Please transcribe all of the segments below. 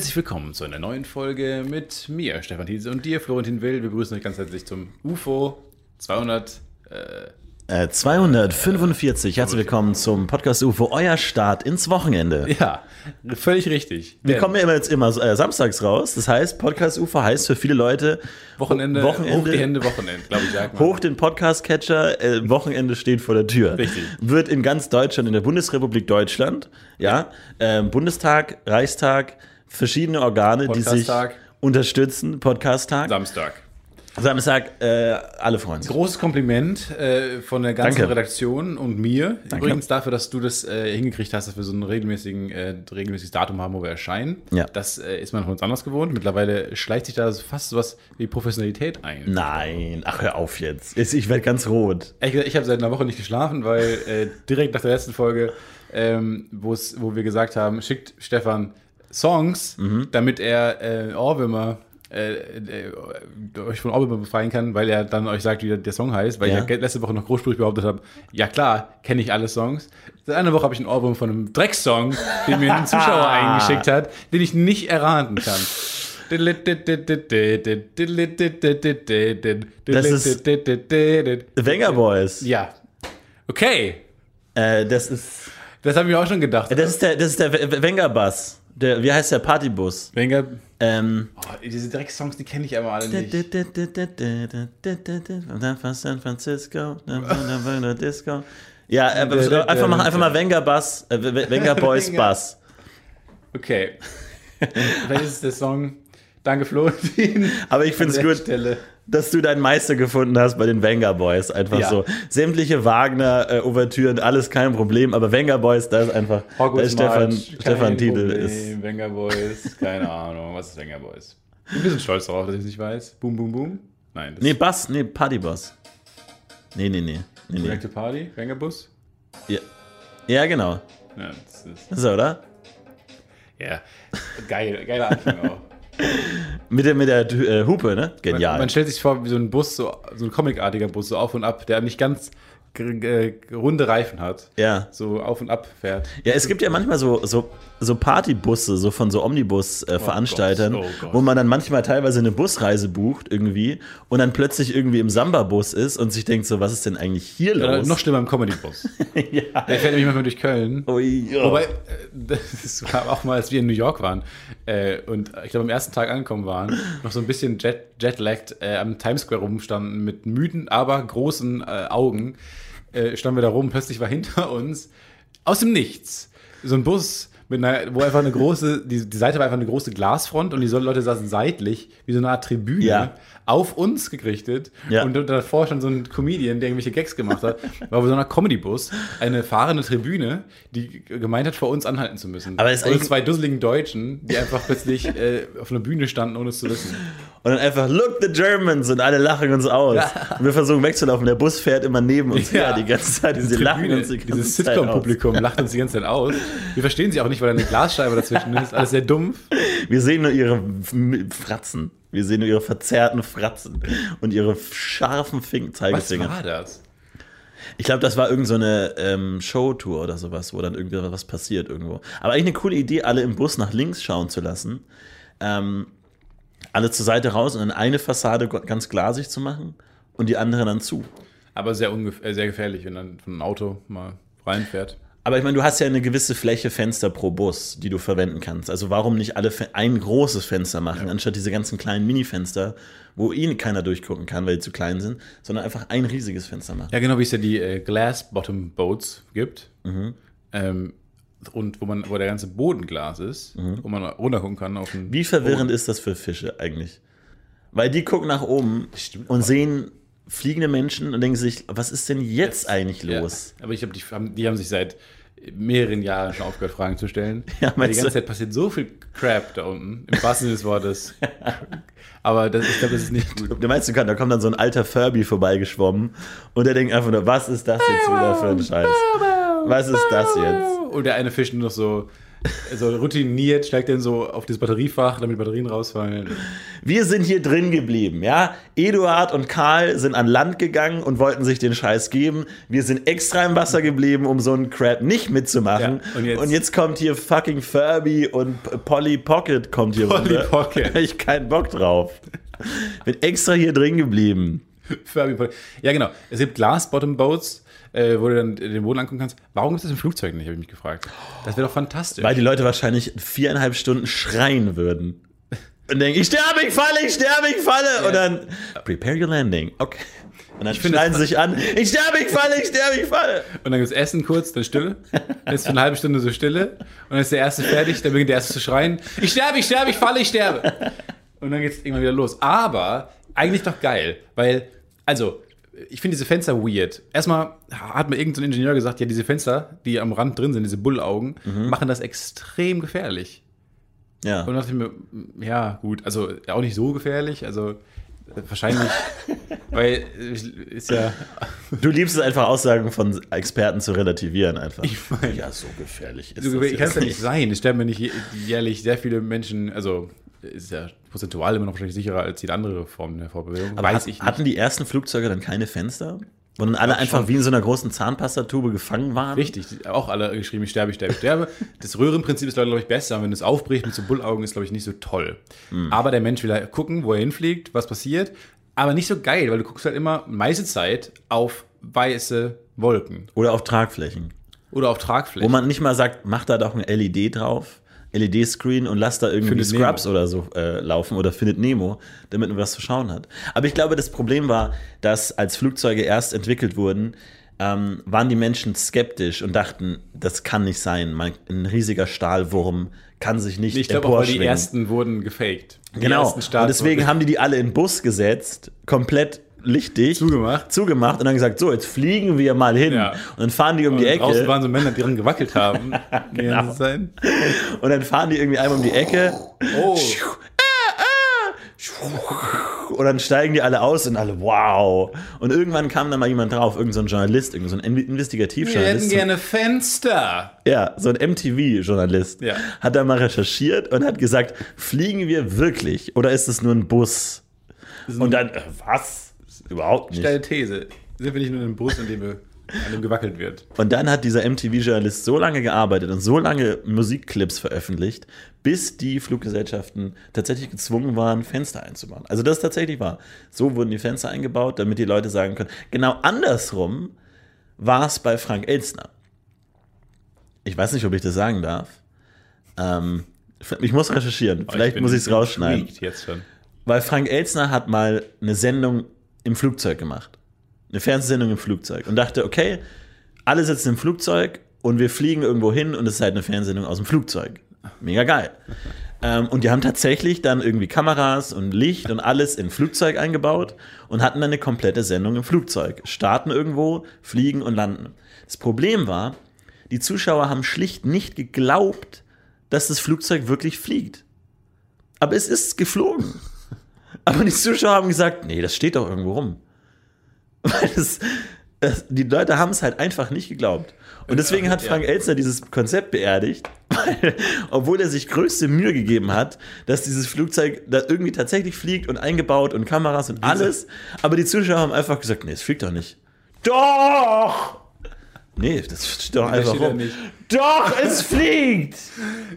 Herzlich willkommen zu einer neuen Folge mit mir, Stefan Thiese, und dir, Florentin Will. Wir begrüßen euch ganz herzlich zum UFO 200. Äh, 245. Herzlich willkommen zum Podcast UFO, euer Start ins Wochenende. Ja, völlig richtig. Wir Denn kommen ja immer jetzt immer äh, samstags raus. Das heißt, Podcast UFO heißt für viele Leute Wochenende, Wochenende hoch die Hände, Wochenende, glaube ich, sagt man. hoch den Podcast-Catcher, äh, Wochenende steht vor der Tür. Richtig. Wird in ganz Deutschland, in der Bundesrepublik Deutschland, ja, ähm, Bundestag, Reichstag, verschiedene Organe, die sich unterstützen, Podcast-Tag. Samstag. Samstag, äh, alle freuen sich. Großes Kompliment äh, von der ganzen Danke. Redaktion und mir. Übrigens dafür, dass du das äh, hingekriegt hast, dass wir so ein regelmäßigen, äh, regelmäßiges Datum haben, wo wir erscheinen. Ja. Das äh, ist man von uns anders gewohnt. Mittlerweile schleicht sich da so fast sowas wie Professionalität ein. Nein, ach hör auf jetzt. Ich werde ganz rot. Gesagt, ich habe seit einer Woche nicht geschlafen, weil äh, direkt nach der letzten Folge, ähm, wo wir gesagt haben, schickt Stefan Songs, damit er äh, Ohrwürmer äh, äh, euch von Ohrwürmer befreien kann, weil er dann euch sagt, wie der, Song heißt, weil Ja. ich ja letzte Woche noch großspurig behauptet habe, ja klar, kenne ich alle Songs. Seit einer Woche habe ich einen Ohrwurm von einem Drecksong, den mir ein Zuschauer eingeschickt hat, den ich nicht erraten kann. Das ist- Wenger Boys. Ja. Okay. Äh, das ist. Das habe ich mir auch schon gedacht. Das ist der, das ist der W- Wenger-Bass. Der, wie heißt der Partybus? Wenger. Ähm. Oh, diese Drecksongs, die kenne ich aber alle nicht. San Francisco, Disco. Ja, äh, einfach mal, einfach mal Wenger Bass, äh, Wenger Boys. Bass. Okay. Welches ist der Song? Danke, Florentin. Aber ich finde es An der gut, Stelle. Dass du deinen Meister gefunden hast bei den Wenger Boys. Einfach Ja. so. Sämtliche Wagner-Ouvertüren, alles kein Problem. Aber Wenger Boys, da ist einfach, da ist Stefan, March, Stefan Titel. Problem. Ist, Wenger Boys, keine Ahnung. Was ist Wenger Boys? Ich bin ein bisschen stolz darauf, dass ich es nicht weiß. Boom, boom, boom. Nein, das nee, Bass, nee, Partyboss. Nee, nee, nee. nee, nee. To Party, Wenger Bus. Ja. ja, genau. Ja, das ist, So, oder? ja. geil, geiler Anfang auch. Mit der, mit der äh, Hupe, ne? Genial. Man, man stellt sich vor, wie so ein Bus, so, so ein comicartiger Bus, so auf und ab, der nicht ganz g- runde Reifen hat. Ja. So auf und ab fährt. Ja, es gibt ja manchmal so, so, so Partybusse, so von so Omnibus-Veranstaltern, Gott, oh Gott. wo man dann manchmal teilweise eine Busreise bucht irgendwie und dann plötzlich irgendwie im Samba-Bus ist und sich denkt so, was ist denn eigentlich hier Oder los? noch schlimmer im Comedy-Bus. ja. Der fährt nämlich manchmal durch Köln. Ui, ja. Wobei, äh, das war auch mal, als wir in New York waren äh, und ich glaube am ersten Tag angekommen waren, noch so ein bisschen jet, jetlagged äh, am Times Square rumstanden mit müden, aber großen äh, Augen, äh, standen wir da rum. Plötzlich war hinter uns aus dem Nichts so ein Bus, mit einer, wo einfach eine große, die, die Seite war einfach eine große Glasfront und die Leute saßen seitlich, wie so eine Art Tribüne, Ja. auf uns gerichtet. Ja. Und davor stand so ein Comedian, der irgendwelche Gags gemacht hat. War bei so einer Comedy-Bus eine fahrende Tribüne, die gemeint hat, vor uns anhalten zu müssen. Aber ist und zwei dusseligen Deutschen, die einfach plötzlich äh, auf einer Bühne standen, ohne es zu wissen. Und dann einfach, look the Germans und alle lachen uns aus. Und wir versuchen wegzulaufen. Der Bus fährt immer neben uns Ja. her die ganze Zeit. Und sie lachen Tribüne, uns die ganze dieses. Sitcom-Publikum lacht uns die ganze Zeit aus. Wir verstehen sie auch nicht, weil da eine Glasscheibe dazwischen ist. Alles sehr dumpf. Wir sehen nur ihre Fratzen. Wir sehen nur ihre verzerrten Fratzen und ihre scharfen Was Zeigefinger. war das? Ich glaube, das war irgendeine so eine, ähm, Showtour oder sowas, wo dann irgendwie was passiert irgendwo. Aber eigentlich eine coole Idee, alle im Bus nach links schauen zu lassen. Ähm, alle zur Seite raus und dann eine Fassade ganz glasig zu machen und die andere dann zu. Aber sehr, ungef äh, sehr gefährlich, wenn dann von einem Auto mal reinfährt. Aber ich meine, du hast ja eine gewisse Fläche Fenster pro Bus, die du verwenden kannst. Also warum nicht alle ein großes Fenster machen, anstatt diese ganzen kleinen Mini-Fenster, wo eh keiner durchgucken kann, weil die zu klein sind, sondern einfach ein riesiges Fenster machen. Ja, genau, wie es ja die äh, Glass Bottom Boats gibt. Ähm, und wo man, wo der ganze Boden Glas ist, wo man runtergucken kann auf den Wie verwirrend ist das für Fische eigentlich? Weil die gucken nach oben und sehen fliegende Menschen und denken sich, was ist denn jetzt eigentlich Ja. los? Aber ich glaube, die, haben- die haben sich seit mehreren Jahren schon aufgehört, Fragen zu stellen. Ja, die ganze du? Zeit passiert so viel Crap da unten, im wahrsten Sinne des Wortes. Aber das, ich glaube, das ist nicht gut. Du meinst, du kannst, da kommt dann so ein alter Furby vorbeigeschwommen und der denkt einfach nur, was ist das jetzt wieder für ein Scheiß? Was ist das jetzt? Und der eine Fisch nur noch so, so routiniert, steigt dann so auf das Batteriefach, damit die Batterien rausfallen. Wir sind hier drin geblieben, ja? Eduard und Karl sind an Land gegangen und wollten sich den Scheiß geben. Wir sind extra im Wasser geblieben, um so einen Crap nicht mitzumachen. Ja, und jetzt- kommt hier fucking Furby und Polly Pocket kommt hier Polly runter. Pocket. Da hab ich keinen Bock drauf. Bin extra hier drin geblieben. Furby Poly- Ja, genau. Es gibt Glass-Bottom-Boats, äh, wo du dann den Boden angucken kannst. Warum gibt es das im Flugzeug nicht, habe ich mich gefragt. Das wäre doch fantastisch. Weil die Leute wahrscheinlich viereinhalb Stunden schreien würden. Und denken, ich sterbe, ich falle, ich sterbe, ich falle. Und dann, prepare your landing. Okay. Und dann es- sie sich an, ich sterbe, ich falle, ich sterbe, ich falle. Und dann gibt es Essen kurz, dann Stille. Dann ist für eine halbe Stunde so Stille. Und dann ist der Erste fertig, dann beginnt der Erste zu schreien. Ich sterbe, ich sterbe, ich falle, ich sterbe. Und dann geht es irgendwann wieder los. Aber eigentlich doch geil, weil, also, ich finde diese Fenster weird. Erstmal hat mir irgendein so Ingenieur gesagt, ja, diese Fenster, die am Rand drin sind, diese Bullaugen, machen das extrem gefährlich. Ja. Und dann dachte ich mir, ja, gut, also auch nicht so gefährlich, also wahrscheinlich, weil ist ja, Du liebst es einfach, Aussagen von Experten zu relativieren einfach. Ich mein- ja, so gefährlich ist so, das kann es ja nicht sein. Es sterben ja nicht jährlich sehr viele Menschen, also ist ja prozentual immer noch wahrscheinlich sicherer als jede andere Form der Fortbewegung. Aber Weiß hat, ich nicht. hatten die ersten Flugzeuge dann keine Fenster? Wo dann alle einfach schon. wie in so einer großen Zahnpastatube gefangen waren? Richtig, auch alle geschrieben, ich sterbe, ich sterbe, ich sterbe. Das Röhrenprinzip ist, glaube ich, besser. Wenn es aufbricht mit so Bullaugen, ist, glaube ich, nicht so toll. Hm. Aber der Mensch will halt gucken, wo er hinfliegt, was passiert. Aber nicht so geil, weil du guckst halt immer meiste Zeit auf weiße Wolken Oder auf Tragflächen. oder auf Tragflächen. Wo man nicht mal sagt, mach da doch ein LED drauf, LED-Screen und lass da irgendwie Findet Scrubs Nemo. oder so äh, laufen oder findet Nemo, damit man was zu schauen hat. Aber ich glaube, das Problem war, dass als Flugzeuge erst entwickelt wurden, ähm, waren die Menschen skeptisch und dachten, das kann nicht sein. Man, ein riesiger Stahlwurm kann sich nicht ich glaube weil die ersten wurden gefaked. Die Genau. Und deswegen wurden- haben die die alle in den Bus gesetzt, komplett lichtig. Zugemacht. Zugemacht und dann gesagt, so, jetzt fliegen wir mal hin. Ja. Und dann fahren die um die Und Ecke. Draußen waren so Männer, die dran gewackelt haben. Die Genau. Und dann fahren die irgendwie einmal um die Ecke. Oh. hoch und dann steigen die alle aus und alle, wow. Und irgendwann kam dann mal jemand drauf, irgendein so ein Journalist, irgendein so ein In- Investigativjournalist. Fenster. Ja, so ein MTV-Journalist Ja. hat da mal recherchiert und hat gesagt, fliegen wir wirklich oder ist es nur ein Bus? Und dann, äh, was? Überhaupt nicht. Steile These. Sind wir nicht nur in einem Bus, in dem, wir, an dem gewackelt wird? Und dann hat dieser MTV-Journalist so lange gearbeitet und so lange Musikclips veröffentlicht, bis die Fluggesellschaften tatsächlich gezwungen waren, Fenster einzubauen. Also das tatsächlich war. So wurden die Fenster eingebaut, damit die Leute sagen können. Genau andersrum war es bei Frank Elstner. Ich weiß nicht, ob ich das sagen darf. Ähm, ich muss recherchieren. Vielleicht muss ich es rausschneiden. Jetzt schon. Weil Frank Elstner hat mal eine Sendung im Flugzeug gemacht. Eine Fernsehsendung im Flugzeug. Und dachte, okay, alle sitzen im Flugzeug und wir fliegen irgendwo hin und es ist halt eine Fernsehsendung aus dem Flugzeug. Mega geil. Ähm, und die haben tatsächlich dann irgendwie Kameras und Licht und alles im Flugzeug eingebaut und hatten dann eine komplette Sendung im Flugzeug. Starten irgendwo, fliegen und landen. Das Problem war, die Zuschauer haben schlicht nicht geglaubt, dass das Flugzeug wirklich fliegt. Aber es ist geflogen. Aber die Zuschauer haben gesagt, nee, das steht doch irgendwo rum. Weil es, es, die Leute haben es halt einfach nicht geglaubt. Und deswegen hat Frank Elstner dieses Konzept beerdigt, weil, obwohl er sich größte Mühe gegeben hat, dass dieses Flugzeug da irgendwie tatsächlich fliegt und eingebaut und Kameras und alles. Aber die Zuschauer haben einfach gesagt, nee, es fliegt doch nicht. Doch! Nee, das steht doch einfach rum. nicht. Doch, es fliegt!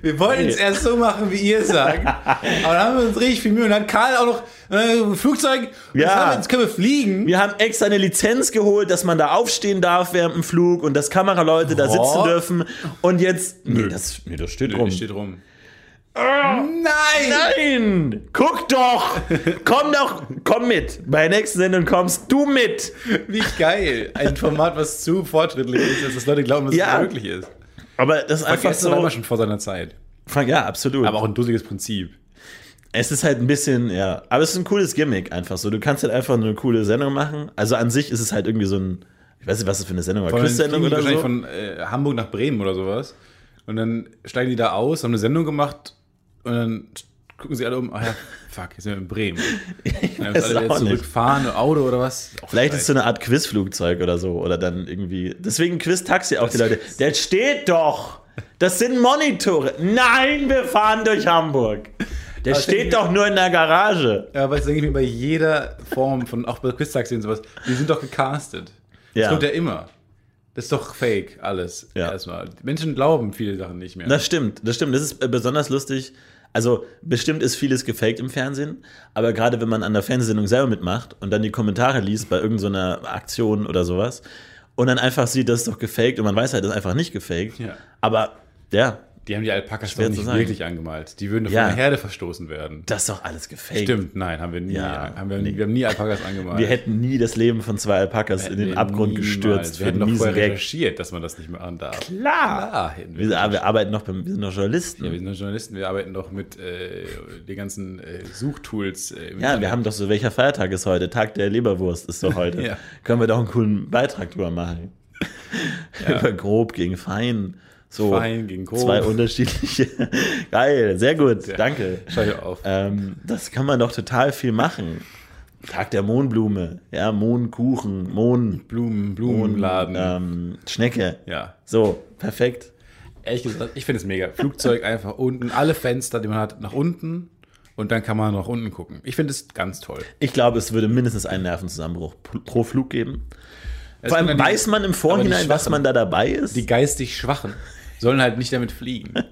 Wir wollten es erst so machen, wie ihr sagt. Aber dann haben wir uns richtig viel Mühe. Und dann hat Karl auch noch äh, Flugzeug. Ja. Wir, jetzt können wir fliegen. Wir haben extra eine Lizenz geholt, dass man da aufstehen darf während dem Flug und dass Kameraleute da sitzen Oh. dürfen. Und jetzt. Nee, das, nee, das steht rum. Steht rum. Nein! Nein! Guck doch! Komm doch! Komm mit! Bei der nächsten Sendung kommst du mit! Wie geil. Ein Format, was zu fortschrittlich ist, dass das Leute glauben, dass Ja. es möglich ist. Aber das ist einfach war so. immer schon vor seiner Zeit. Frank, Ja, absolut. Aber auch ein dusseliges Prinzip. Es ist halt ein bisschen, ja. Aber es ist ein cooles Gimmick einfach so. Du kannst halt einfach eine coole Sendung machen. Also an sich ist es halt irgendwie so ein. Ich weiß nicht, was das für eine Sendung war. Die oder so. von äh, Hamburg nach Bremen oder sowas. Und dann steigen die da aus, haben eine Sendung gemacht und dann gucken sie alle um, ach ja, fuck, jetzt sind wir in Bremen. Dann weiß müssen alle nicht. zurückfahren, Auto oder was. Auch Vielleicht ist es so eine Art Quizflugzeug oder so. Oder dann irgendwie. Deswegen Quiz-Taxi auch die Leute. Der steht doch! Das sind Monitore. Nein, wir fahren durch Hamburg. Der Aber steht doch nur in der Garage. Ja, aber das denke ich mir bei jeder Form von, auch bei Quiz-Taxi und sowas, die sind doch gecastet. Das Ja. kommt ja immer. Das ist doch fake, alles. Ja. Erstmal. Menschen glauben viele Sachen nicht mehr. Das stimmt, das stimmt. Das ist äh, besonders lustig. Also, bestimmt ist vieles gefaked im Fernsehen, aber gerade wenn man an der Fernsehsendung selber mitmacht und dann die Kommentare liest bei irgendeiner Aktion oder sowas und dann einfach sieht, das ist doch gefaked und man weiß halt, das ist einfach nicht gefaked. Ja. Aber ja, die haben die Alpakas Schwer doch nicht wirklich angemalt. Die würden doch Ja. von der Herde verstoßen werden. das ist doch alles gefaked. Stimmt, nein, haben wir nie. Ja, haben wir, nee. wir haben nie Alpakas angemalt. Wir hätten nie das Leben von zwei Alpakas in den Abgrund niemals. gestürzt Wir für hätten doch vorher Gag. recherchiert, dass man das nicht machen darf. Klar. Klar, wir. Wir, arbeiten noch wir sind noch Journalisten. Ja, wir sind doch Journalisten, wir arbeiten doch mit äh, den ganzen äh, Suchtools. Äh, Ja, wir haben doch so, welcher Feiertag ist heute? Tag der Leberwurst ist doch heute. Ja. Können wir doch einen coolen Beitrag drüber machen. Über grob gegen fein. So Fein gegen grob. Zwei unterschiedliche. Geil, sehr gut, Ja. danke. Schau hier auf. Ähm, das kann man doch total viel machen. Tag der Mohnblume, ja, Mohnkuchen, Mohn, Blumen, Mohn Blumenladen. ähm, Schnecke. ja. So, perfekt. Ehrlich gesagt, ich finde es mega. Flugzeug einfach unten, alle Fenster, die man hat, nach unten und dann kann man nach unten gucken. Ich finde es ganz toll. Ich glaube, es würde mindestens einen Nervenzusammenbruch pro Flug geben. Es Vor allem weiß man im Vorhinein, was man da dabei ist. Die geistig Schwachen sollen halt nicht damit fliegen.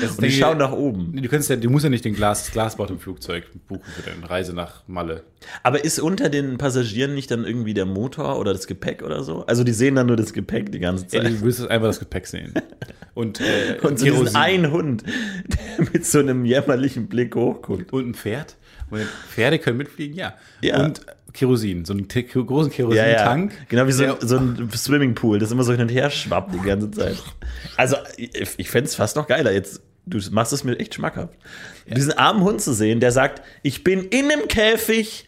Das und die schauen nach oben. Du, kannst ja, du musst ja nicht den Glas, das Glasbord im Flugzeug buchen für deine Reise nach Malle. Aber ist unter den Passagieren nicht dann irgendwie der Motor oder das Gepäck oder so? Also die sehen dann nur das Gepäck die ganze Ja, Zeit. du willst einfach das Gepäck sehen. Und, äh, und so diesen einen Hund, der mit so einem jämmerlichen Blick hochguckt. Und ein Pferd. Und Pferde können mitfliegen, ja. Ja. Und Kerosin, so einen großen Ja, Kerosintank. ja. Genau wie so, der- so ein Swimmingpool, das immer so hin und her schwappt die ganze Zeit. Also ich, ich fände es fast noch geiler. Jetzt, du machst es mir echt schmackhaft. Diesen armen Hund zu sehen, der sagt, ich bin in einem Käfig,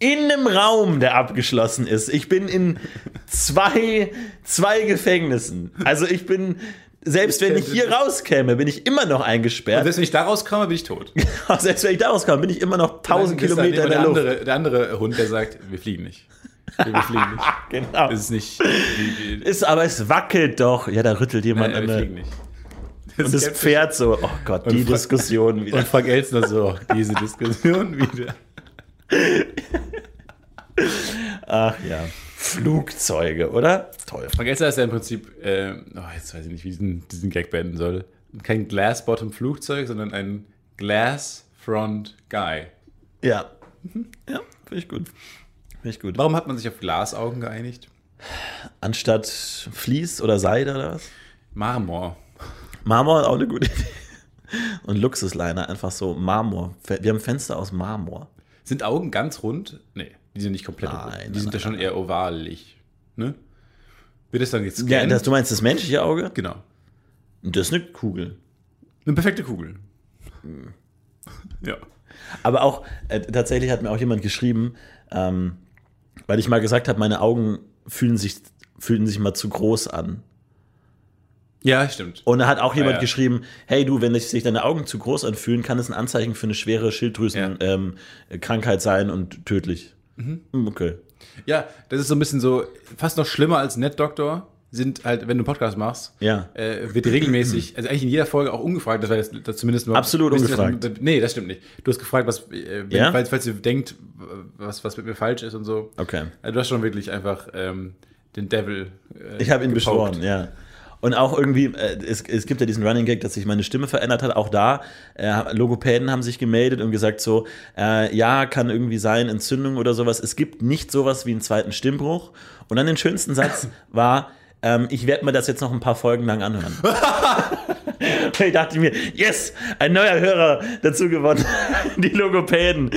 in einem Raum, der abgeschlossen ist. Ich bin in zwei, zwei Gefängnissen. Also ich bin Selbst wenn ich hier rauskäme, bin ich immer noch Und eingesperrt. selbst wenn ich da rauskomme, bin ich tot. Selbst wenn ich da rauskomme, bin ich immer noch 1000 Dann ist da Kilometer in der, der Luft. andere, der andere Hund, der sagt, wir fliegen nicht. Wir, fliegen nicht. Genau. Das ist nicht. Die, die, Ist, aber es wackelt doch. Ja, da rüttelt jemand nein, an wir fliegen nicht. Und das Pferd so, oh Gott, die Fra- Diskussion wieder. Und Frank Elstner so, diese Diskussion wieder. Ach ja. Flugzeuge, oder? Toll. Elstner ist ja im Prinzip, äh, oh, jetzt weiß ich nicht, wie ich diesen, diesen Gag beenden soll. Kein Glass-Bottom-Flugzeug, sondern ein Glass-Front-Guy. Ja. Ja, finde ich gut. Finde ich gut. Warum hat man sich auf Glasaugen geeinigt? Anstatt Vlies oder Seide oder was? Marmor. Marmor auch eine gute Idee. Und Luxusliner, einfach so Marmor. Wir haben Fenster aus Marmor. Sind Augen ganz rund? Nee, die sind nicht komplett Nein. Die nein, sind ja schon eher ovalig. Ne? Wird es dann jetzt Ja, das, du meinst das menschliche Auge? Genau. Das ist eine Kugel. Eine perfekte Kugel. Ja. Aber auch, äh, tatsächlich hat mir auch jemand geschrieben, ähm, weil ich mal gesagt habe, meine Augen fühlen sich, fühlen sich mal zu groß an. Ja, stimmt. Und da hat auch jemand ja. geschrieben, hey du, wenn sich deine Augen zu groß anfühlen, kann es ein Anzeichen für eine schwere Schilddrüsenkrankheit ähm, Krankheit sein und tödlich. Mhm. Hm, Okay. Ja, das ist so ein bisschen so, fast noch schlimmer als Netdoktor sind halt, wenn du einen Podcast machst, Ja. äh, wird regelmäßig, also eigentlich in jeder Folge auch ungefragt, das war jetzt das zumindest nur. Absolut ungefragt. Das, nee, das stimmt nicht. Du hast gefragt, was, äh, wenn, Ja? falls, falls ihr denkt, was, was mit mir falsch ist und so. Okay. Also du hast schon wirklich einfach ähm, den Devil. Äh, Ich habe ihn beschworen, ja. Und auch irgendwie, äh, es, es gibt ja diesen Running Gag, dass sich meine Stimme verändert hat. Auch da, äh, Logopäden haben sich gemeldet und gesagt so, äh, ja, kann irgendwie sein, Entzündung oder sowas. Es gibt nicht sowas wie einen zweiten Stimmbruch. Und dann den schönsten Satz war, ähm, ich werde mir das jetzt noch ein paar Folgen lang anhören. Ich dachte mir, yes, ein neuer Hörer dazu gewonnen. Die Logopäden,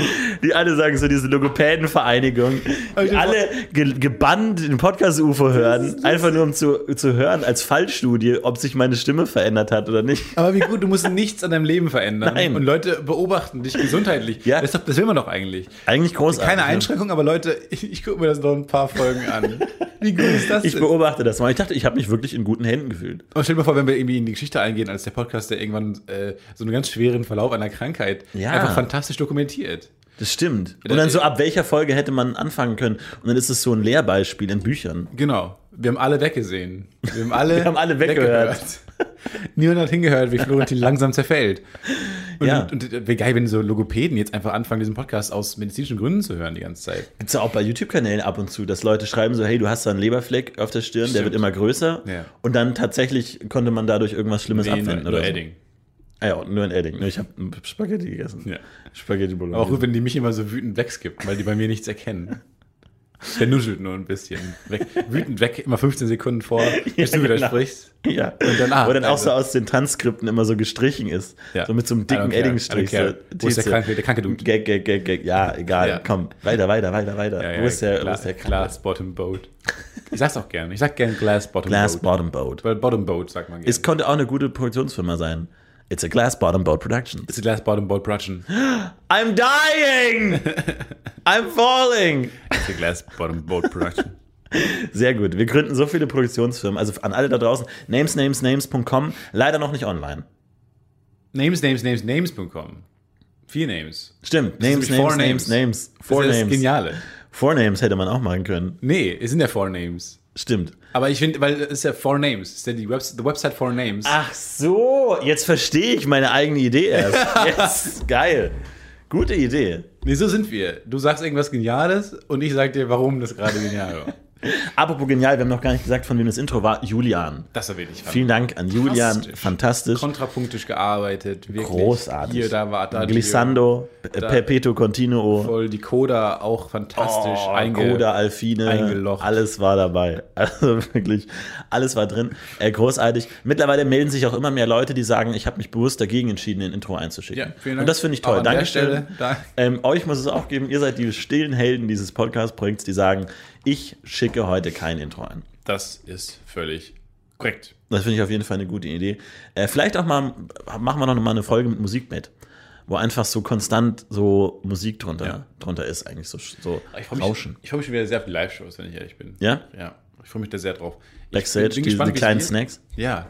die alle sagen so, diese Logopädenvereinigung, die alle ge gebannt den Podcast-UFO hören, einfach nur um zu, zu hören als Fallstudie, ob sich meine Stimme verändert hat oder nicht. Aber wie gut, du musst nichts an deinem Leben verändern. Nein. Und Leute beobachten dich gesundheitlich. Ja. Das, das will man doch eigentlich. Eigentlich großartig. Keine ne? Einschränkung, aber Leute, ich, ich gucke mir das noch ein paar Folgen an. Wie gut ist das Ich denn? beobachte das mal. Ich dachte, ich habe mich wirklich in guten Händen gefühlt. Aber stell dir mal vor, wenn wir irgendwie in die Geschichte eingehen, als der Podcast, der irgendwann äh, so einen ganz schweren Verlauf einer Krankheit Ja. einfach fantastisch dokumentiert. Das stimmt. Und dann so, ab welcher Folge hätte man anfangen können? Und dann ist es so ein Lehrbeispiel in Büchern. Genau. Wir haben alle weggesehen. Wir haben alle, Wir haben alle weggehört. Niemand hat hingehört, wie Florentin langsam zerfällt. Und, Ja. und, und wäre geil, wenn so Logopäden jetzt einfach anfangen, diesen Podcast aus medizinischen Gründen zu hören die ganze Zeit. Gibt es ja auch bei YouTube-Kanälen ab und zu, dass Leute schreiben so, hey, du hast da einen Leberfleck auf der Stirn, der Stimmt. wird immer größer. Ja. Und dann tatsächlich konnte man dadurch irgendwas Schlimmes Nee, nur, abwenden. nur oder so. Edding. Ah ja, nur ein Edding. Ich habe Spaghetti gegessen. Ja. Spaghetti auch Bolognese. gut, wenn die mich immer so wütend wegskippt, weil die bei mir nichts erkennen. Der nuschelt nur ein bisschen. Weg, wütend weg, immer 15 Sekunden vor, bis du wieder genau. sprichst. Ja. Und dann, ah, Wo dann auch also- so aus den Transkripten immer so gestrichen ist. Ja. So mit so einem dicken. Eddingstrich. So, Wo ist der kranke- der kranke Dude? Gag, gag, gag, gag. Ja, egal. Ja. Komm, weiter, weiter, weiter, weiter. Ja, ja, wo, ist der, wo Gla- ist der Kranke? Glass Bottom Boat. Ich sag's auch gern. Ich sag gern Glass Bottom Glass Boat. Bottom Boat. Weil Bottom Boat sagt man gerne. Es konnte auch eine gute Produktionsfirma sein. It's a Glass Bottom Boat Production. It's a Glass Bottom Boat Production. I'm dying! I'm falling! It's a Glass Bottom Boat Production. Sehr gut. Wir gründen so viele Produktionsfirmen. Also an alle da draußen. Namesnamesnames.com. Leider noch nicht online. Names, Names, Names, Names.com. Vier Names. Stimmt. Names, Names, Four Names, Names. Four das ist Names. Geniale. Four Names hätte man auch machen können. Nee, es sind ja Four Names. Stimmt. Aber ich finde, weil es ist ja Four Names. Es ist ja die Webs the Website Four Names. Ach so, jetzt verstehe ich meine eigene Idee erst. Yes, geil. Gute Idee. Nee, so sind wir. Du sagst irgendwas Geniales und ich sag dir, warum das gerade genial war. Apropos genial, wir haben noch gar nicht gesagt, von wem das Intro war. Julian. Das war wirklich Vielen Dank an Julian. Fantastisch. Fantastisch. Kontrapunktisch gearbeitet. Wirklich. Großartig. Hier, da war da. Glissando, Da- Perpetuo Continuo. Voll die Coda auch fantastisch Oh, einge Coda, Alfine, eingelocht. alles war dabei. Also wirklich, alles war drin. Äh, großartig. Mittlerweile melden sich auch immer mehr Leute, die sagen, ich habe mich bewusst dagegen entschieden, ein Intro einzuschicken. Ja, vielen Dank. Und das finde ich toll. Dankeschön. Stelle, da- Ähm, euch muss es auch geben, ihr seid die stillen Helden dieses Podcast-Projekts, die sagen, ich schicke heute kein Intro ein. Das ist völlig korrekt. Das finde ich auf jeden Fall eine gute Idee. Äh, vielleicht auch mal, machen wir noch mal eine Folge mit Musik mit, wo einfach so konstant so Musik drunter, Ja. drunter ist, eigentlich so, so Ich freue Rauschen. mich, ich freu mich schon wieder sehr auf die Live-Shows, wenn ich ehrlich bin. Ja? Ja, ich freue mich da sehr drauf. Backstage, bin- bin gespannt, es kleinen. Snacks. Ja.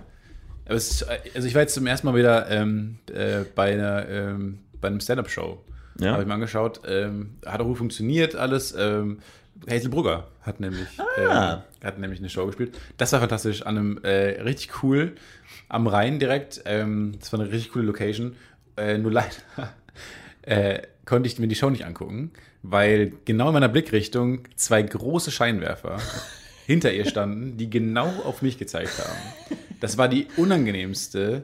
Aber es ist, also ich war jetzt zum ersten Mal wieder ähm, äh, bei, einer, ähm, bei einem Stand-Up-Show. Ja. Habe ich mal angeschaut. Ähm, hat auch gut funktioniert alles. Ähm, Hazel Brugger hat nämlich, Ah. ähm, hat nämlich eine Show gespielt. Das war fantastisch. An einem äh, richtig cool am Rhein direkt. Ähm, das war eine richtig coole Location. Äh, nur leider äh, konnte ich mir die Show nicht angucken, weil genau in meiner Blickrichtung zwei große Scheinwerfer hinter ihr standen, die genau auf mich gezeigt haben. Das war die unangenehmste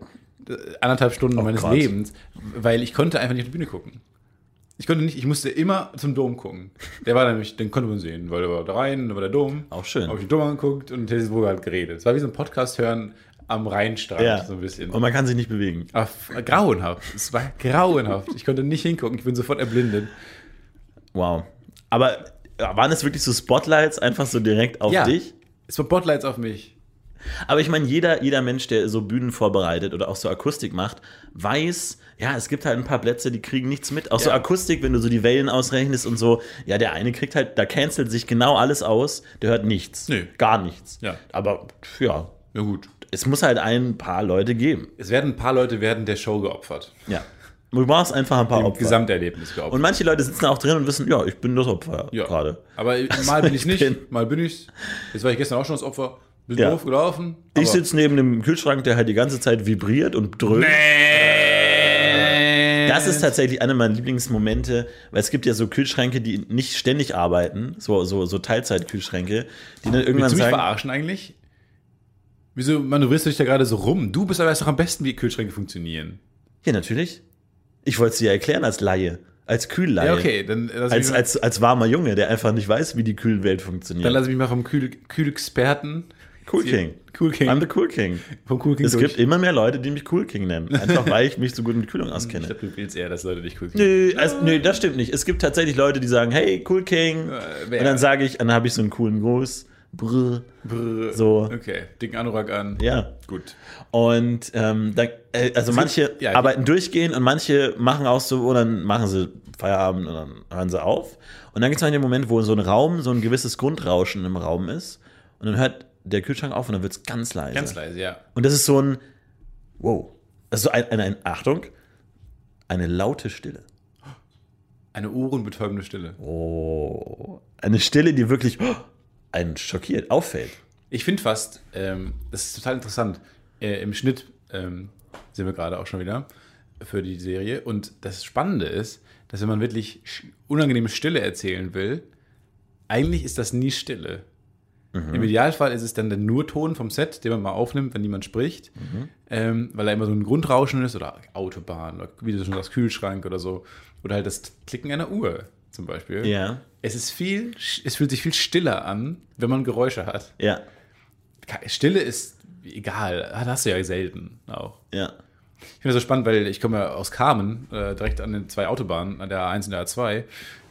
äh, anderthalb Stunden meines Gott. Lebens, weil ich konnte einfach nicht auf die Bühne gucken. Ich konnte nicht, ich musste immer zum Dom gucken. Der war nämlich, den konnte man sehen, weil der war da rein, da war der Dom. Auch schön. Habe ich den Dom angeguckt und Hildesburger hat geredet. Es war wie so ein Podcast hören am Rheinstrand, Ja. so ein bisschen. Und man kann sich nicht bewegen. F- grauenhaft. Es war grauenhaft. Ich konnte nicht hingucken. Ich bin sofort erblindet. Wow. Aber ja, waren es wirklich so Spotlights einfach so direkt auf Ja. dich? Es war Spotlights auf mich. Aber ich meine, jeder, jeder Mensch, der so Bühnen vorbereitet oder auch so Akustik macht, weiß, ja, es gibt halt ein paar Plätze, die kriegen nichts mit. Auch so Ja. Akustik, wenn du so die Wellen ausrechnest und so, ja, der eine kriegt halt, da cancelt sich genau alles aus, der hört nichts. Nö. Gar nichts. Ja. Aber ja, Ja gut. es muss halt ein paar Leute geben. Es werden ein paar Leute werden der Show geopfert. Ja. Du brauchst einfach ein paar Opfer. Gesamterlebnis geopfert. Und manche Leute sitzen auch drin und wissen, ja, ich bin das Opfer ja. gerade. Aber mal bin ich nicht, bin- mal bin ich. Jetzt war ich gestern auch schon das Opfer. Bin Ja. doof gelaufen. Ich sitze neben dem Kühlschrank, der halt die ganze Zeit vibriert und dröhnt. Das ist tatsächlich einer meiner Lieblingsmomente, weil es gibt ja so Kühlschränke, die nicht ständig arbeiten, so, so, so Teilzeitkühlschränke, die dann irgendwann Willst du mich sagen, verarschen eigentlich? Wieso manövrierst du dich da gerade so rum? Du bist aber erst doch am besten, wie Kühlschränke funktionieren. ja natürlich, ich wollte es dir erklären als Laie, als Kühlleihe, Ja, okay. Dann als, als, als warmer Junge, der einfach nicht weiß, wie die Kühlwelt funktioniert. dann lass ich mich mal vom Kühl, Kühlexperten. Cool King. Cool King. I'm the Cool King. vom Cool King Es durch. gibt immer mehr Leute, die mich Cool King nennen, einfach weil ich mich so gut mit Kühlung Ich auskenne. glaube, du willst eher, dass Leute dich cool King Nö, also, nö, das stimmt nicht. Es gibt tatsächlich Leute, die sagen, hey, Cool King. wer? und dann sage ich, dann habe ich so einen coolen Gruß. Brr, Brr. so, Okay, dicken Anorak an. ja. Gut. Und ähm, dann, äh, also manche ja, die- arbeiten durchgehend und manche machen auch so, und dann machen sie Feierabend und dann hören sie auf. Und dann gibt es mal den Moment, wo so ein Raum, so ein gewisses Grundrauschen im Raum ist. Und dann hört der Kühlschrank auf und dann wird es ganz leise. Ganz leise, ja. Und das ist so ein, wow. Also ein, ein, ein, Achtung, eine laute Stille. Eine ohrenbetäubende Stille. Oh, eine Stille, die wirklich oh, einen schockiert, auffällt. Ich finde fast, ähm, das ist total interessant. Äh, Im Schnitt ähm, sind wir gerade auch schon wieder für die Serie. Und das Spannende ist, dass wenn man wirklich unangenehme Stille erzählen will, eigentlich ist das nie Stille. Im Idealfall ist es dann der Nurton vom Set, den man mal aufnimmt, wenn niemand spricht, ähm, weil da immer so ein Grundrauschen ist oder Autobahn oder wie du schon sagst, Kühlschrank oder so. Oder halt das Klicken einer Uhr zum Beispiel. Ja, Es ist viel, es fühlt sich viel stiller an, wenn man Geräusche hat. ja, Stille ist egal, das hast du ja selten auch. ja. Ich finde das so spannend, weil ich komme ja aus Carmen, äh, direkt an den zwei Autobahnen, an der A1 und der A2.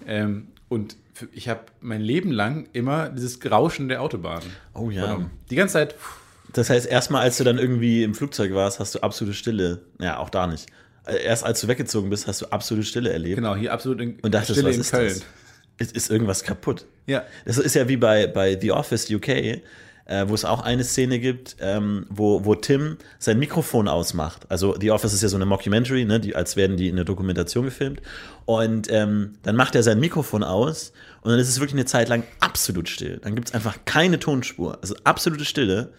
Ähm, und ich habe mein Leben lang immer dieses Rauschen der Autobahn. Oh ja. vernommen. Die ganze Zeit. pff, Das heißt, erstmal, als du dann irgendwie im Flugzeug warst, hast du absolute Stille. Ja, auch da nicht. Äh, Erst als du weggezogen bist, hast du absolute Stille erlebt. Genau, hier absolut in, Und dachtest, Stille was in ist Köln. das? Ist, ist irgendwas kaputt? Ja. Das ist ja wie bei, bei The Office UK, äh, wo es auch eine Szene gibt, ähm, wo, wo Tim sein Mikrofon ausmacht. Also The Office ist ja so eine Mockumentary, ne, die, als werden die in der Dokumentation gefilmt. Und ähm, dann macht er sein Mikrofon aus und dann ist es wirklich eine Zeit lang absolut still. Dann gibt es einfach keine Tonspur. Also absolute Stille,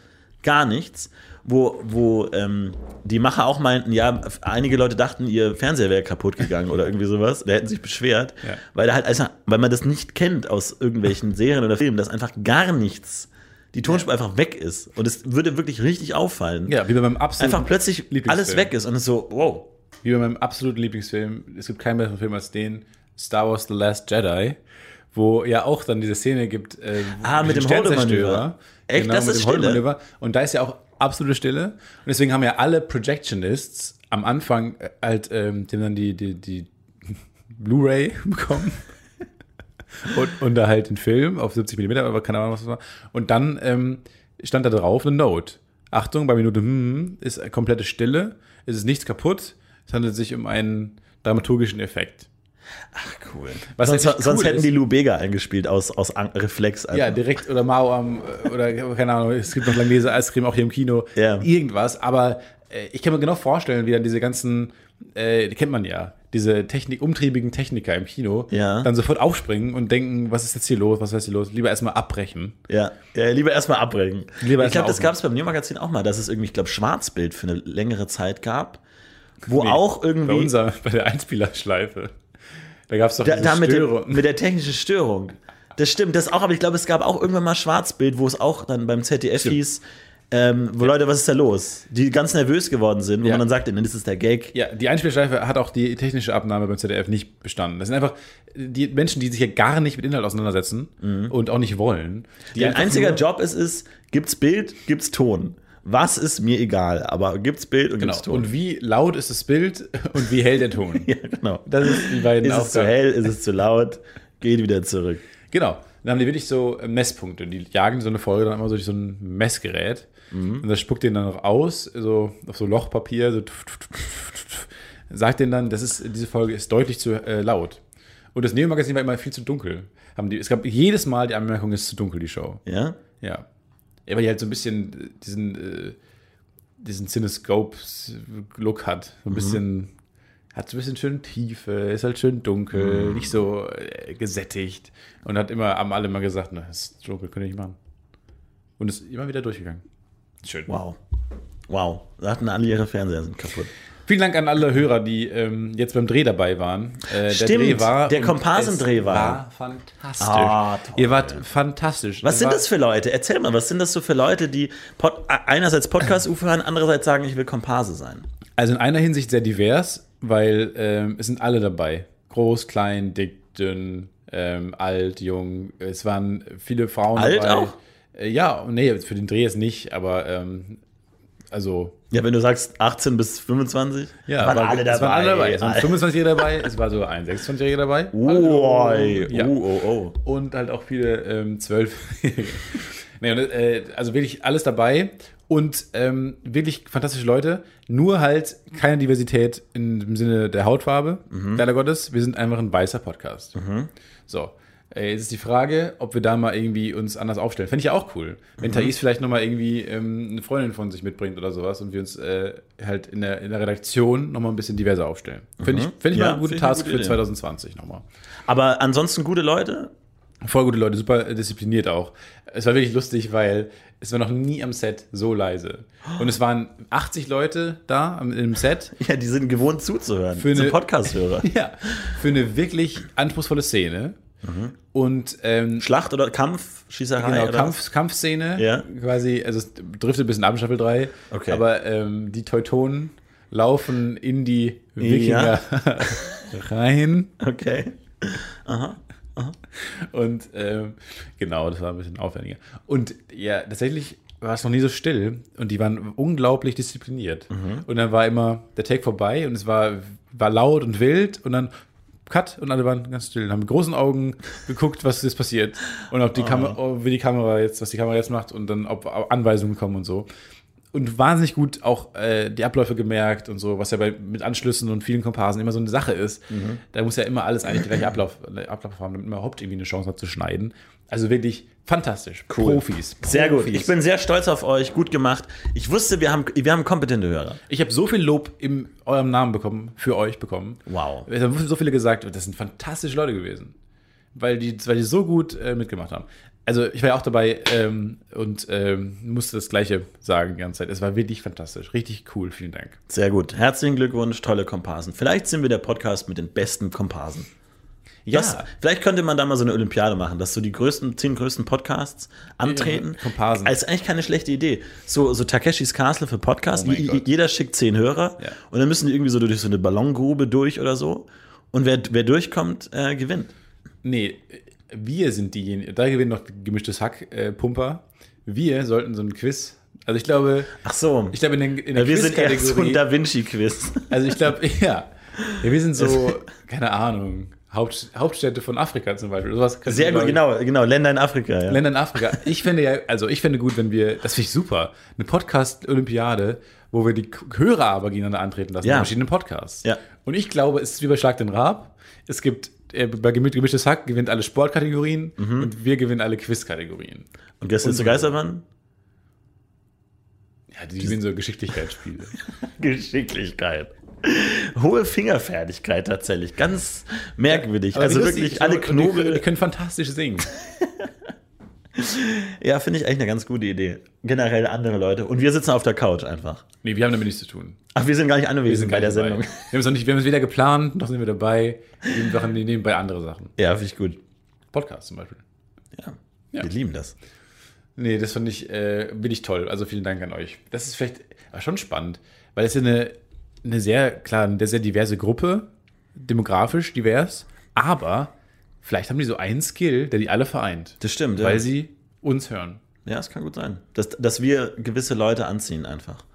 gar nichts. Wo, wo ähm, die Macher auch meinten, ja, einige Leute dachten, ihr Fernseher wäre kaputt gegangen oder irgendwie sowas. Da hätten sich beschwert, Ja. weil da halt, also, weil man das nicht kennt aus irgendwelchen Serien oder Filmen, dass einfach gar nichts, die Tonspur einfach weg ist. Und es würde wirklich richtig auffallen. Ja, wie bei meinem absoluten Einfach plötzlich Lieblingsfilm. alles weg ist und es so, wow. Wie bei meinem absoluten Lieblingsfilm. Es gibt keinen besseren Film als den, Star Wars The Last Jedi, wo ja auch dann diese Szene gibt. Äh, Ah, mit dem. Holdemanöver. Echt? Genau, Das mit ist dem Stille? Und da ist ja auch absolute Stille. Und deswegen haben ja alle Projectionists am Anfang äh, halt, ähm, haben dann die, die, die Blu-ray bekommen. Und, und da halt den Film auf 70 mm, aber keine Ahnung, was das war. Und dann ähm, stand da drauf eine Note. Achtung, bei Minute hm, ist komplette Stille, es ist nichts kaputt, es handelt sich um einen dramaturgischen Effekt. Ach, cool. Was sonst richtig sonst cool hätten ist- die Lou Bega eingespielt aus, aus An- Reflex. einfach. Ja, direkt oder Mao am, oder keine Ahnung, es gibt noch Langnese Eiscreme auch hier im Kino. Ja. Irgendwas, aber äh, ich kann mir genau vorstellen, wie dann diese ganzen, äh, die kennt man ja, diese Technik, umtriebigen Techniker im Kino, Ja. dann sofort aufspringen und denken, was ist jetzt hier los, was ist hier los? Lieber erstmal abbrechen. Ja, ja lieber erstmal abbringen. Lieber ich glaube, das gab es beim Neo-Magazin auch mal, dass es irgendwie, ich glaube, Schwarzbild für eine längere Zeit gab, wo Nee, auch irgendwie. Bei unser, bei der Einspielerschleife. Da gab es doch da, da mit, der, Störung. mit der technischen Störung. Das stimmt, das auch, aber ich glaube, es gab auch irgendwann mal Schwarzbild, wo es auch dann beim ZDF Stimmt. hieß, ähm, wo Leute, was ist da los? Die ganz nervös geworden sind, wo Ja. man dann sagte, das ist der Gag. Ja, die Einspielschleife hat auch die technische Abnahme beim ZDF nicht bestanden. Das sind einfach die Menschen, die sich ja gar nicht mit Inhalt auseinandersetzen und auch nicht wollen. Einfach einziger Job ist es, gibt's Bild, gibt's Ton. Was ist mir egal, aber gibt's Bild und Genau. gibt's Ton. Und wie laut ist das Bild und wie hell der Ton? ja, genau. Das ist die beiden Ist es zu hell, ist es zu laut, geht wieder zurück. Genau. Dann haben die wirklich so Messpunkte. Die jagen so eine Folge dann immer so durch so ein Messgerät. Mhm. Und das spuckt den dann noch aus, so auf so Lochpapier, so tf, tf, tf, sagt denen dann, das ist, diese Folge ist deutlich zu äh, laut. Und das Neo-Magazin war immer viel zu dunkel. Haben die, es gab jedes Mal die Anmerkung, es ist zu dunkel, die Show. Ja? Ja. Ja, weil die halt so ein bisschen äh, diesen, äh, diesen Cinescope-Look hat. So ein bisschen, hat so ein bisschen schön Tiefe, ist halt schön dunkel, nicht so äh, gesättigt. Und hat immer, haben alle immer gesagt, na, das ist dunkel, könnte ich nicht machen. Und ist immer wieder durchgegangen. Schön. Wow. Wow. Da hatten alle ihre Fernseher sind kaputt. Vielen Dank an alle Hörer, die ähm, jetzt beim Dreh dabei waren. Äh, Stimmt, der Dreh war. der Komparsendreh war. war fantastisch. Ah. Ihr wart fantastisch. Was Es sind das für Leute? Erzähl mal, was sind das so für Leute, die Pod einerseits Podcast-UFO hören, andererseits sagen, ich will Komparse sein? Also in einer Hinsicht sehr divers, weil ähm, es sind alle dabei. Groß, klein, dick, dünn, ähm, alt, jung. Es waren viele Frauen Alt dabei. auch? Äh, ja, nee, für den Dreh jetzt nicht, aber ähm, also Ja, wenn du sagst 18 bis 25, ja, waren aber alle dabei. Es waren alle dabei. Es waren 25-Jährige dabei, es war so ein 26-Jähriger dabei. Oh, Ja. oh, oh, oh. und halt auch viele ähm, zwölf. nee, und, äh, also wirklich alles dabei und ähm, wirklich fantastische Leute. Nur halt keine Diversität im Sinne der Hautfarbe. Leider Gottes, wir sind einfach ein weißer Podcast. So. Äh, Jetzt ist die Frage, ob wir da mal irgendwie uns anders aufstellen. Fände ich ja auch cool. Wenn Thais vielleicht nochmal irgendwie ähm, eine Freundin von sich mitbringt oder sowas und wir uns äh, halt in der, in der Redaktion nochmal ein bisschen diverser aufstellen. Fände ich, fänd ich Ja, mal eine gute finde ich eine Task gute für Idee. 2020 nochmal. Aber ansonsten gute Leute? Voll gute Leute, super diszipliniert auch. Es war wirklich lustig, weil es war noch nie am Set so leise. Und es waren 80 Leute da im Set. Ja, die sind gewohnt zuzuhören. Für eine- Podcast-Hörer. Ja, für eine wirklich anspruchsvolle Szene. Und ähm, Schlacht oder Kampf, Schießerei genau, oder Kampf, Kampfszene Ja. quasi, also es driftet ein bisschen ab in Staffel 3, Okay. aber ähm, die Teutonen laufen in die Wikinger rein. was? Okay. Und ähm, genau, das war ein bisschen aufwendiger. Und ja, tatsächlich war es noch nie so still und die waren unglaublich diszipliniert. Und dann war immer der Take vorbei und es war, war laut und wild und dann Cut und alle waren ganz still und haben mit großen Augen geguckt, was jetzt passiert und ob die Kamera, wie die Kamera jetzt, was die Kamera jetzt macht und dann ob Anweisungen kommen und so. Und wahnsinnig gut auch äh, die Abläufe gemerkt und so, was ja bei, mit Anschlüssen und vielen Komparsen immer so eine Sache ist. Da muss ja immer alles eigentlich der gleiche Ablauf, Ablauf haben, damit man überhaupt irgendwie eine Chance hat zu schneiden. Also wirklich fantastisch. Profis. Sehr gut. Profis. Ich bin sehr stolz auf euch. Gut gemacht. Ich wusste, wir haben, wir haben kompetente Hörer. Ich habe so viel Lob in eurem Namen bekommen, für euch bekommen. Wow. Es haben so viele gesagt, das sind fantastische Leute gewesen. Weil die, weil die so gut äh, mitgemacht haben. Also ich war ja auch dabei ähm, und ähm, musste das Gleiche sagen die ganze Zeit. Es war wirklich fantastisch. Richtig cool. Vielen Dank. Sehr gut. Herzlichen Glückwunsch, tolle Komparsen. Vielleicht sind wir der Podcast mit den besten Komparsen. Ja, Das, vielleicht könnte man da mal so eine Olympiade machen, dass so die größten, zehn größten Podcasts antreten. Ja, Komparsen. Das ist eigentlich keine schlechte Idee. So, so Takeshis Castle für Podcasts. Oh jeder schickt zehn Hörer Ja. und dann müssen die irgendwie so durch so eine Ballongrube durch oder so. Und wer, wer durchkommt, äh, gewinnt. Nee, wir sind diejenigen, da gewinnen noch gemischtes Hack, äh, Pumper. Wir sollten so ein Quiz. Also ich glaube, Ach so. ich glaube in, den, in der ja, wir sind eher so ein Da Vinci-Quiz. Also ich glaube, ja. ja. Wir sind so, keine Ahnung, Haupt, Hauptstädte von Afrika zum Beispiel. Sowas Sehr gut, genau, genau. Länder in Afrika, ja. Länder in Afrika. Ich finde ja, also ich finde gut, wenn wir, das finde ich super, eine Podcast-Olympiade, wo wir die Hörer aber gegeneinander antreten lassen Ja. in verschiedenen Podcasts. Ja. Und ich glaube, es ist wie bei Schlag den Raab. Es gibt, äh, bei Gemi- gemischtes Hack gewinnt alle Sportkategorien Mhm. und wir gewinnen alle Quizkategorien. Und gestern der Geistermann? Ja, die gewinnen so Geschicklichkeitsspiele. Geschicklichkeit. Hohe Fingerfertigkeit tatsächlich. Ganz merkwürdig. Aber also wirklich alle und die können- Knobel. fantastisch singen. Ja, finde ich eigentlich eine ganz gute Idee. Generell andere Leute. Und wir sitzen auf der Couch einfach. Nee, wir haben damit nichts zu tun. Ach, wir sind gar nicht anwesend sind bei der gar nicht Sendung. dabei. Wir haben es wir haben es weder geplant, noch sind wir dabei. Wir machen nebenbei andere Sachen. Ja, finde ich gut. Podcast zum Beispiel. Ja. Ja. Wir lieben das. Nee, das fand ich, äh, bin ich toll. Also vielen Dank an euch. Das ist vielleicht aber schon spannend, weil es ja eine, eine sehr, klar, eine sehr diverse Gruppe, demografisch divers, aber vielleicht haben die so einen Skill, der die alle vereint, Das stimmt, weil ja. sie uns hören. Ja, es kann gut sein. Dass, dass wir gewisse Leute anziehen einfach.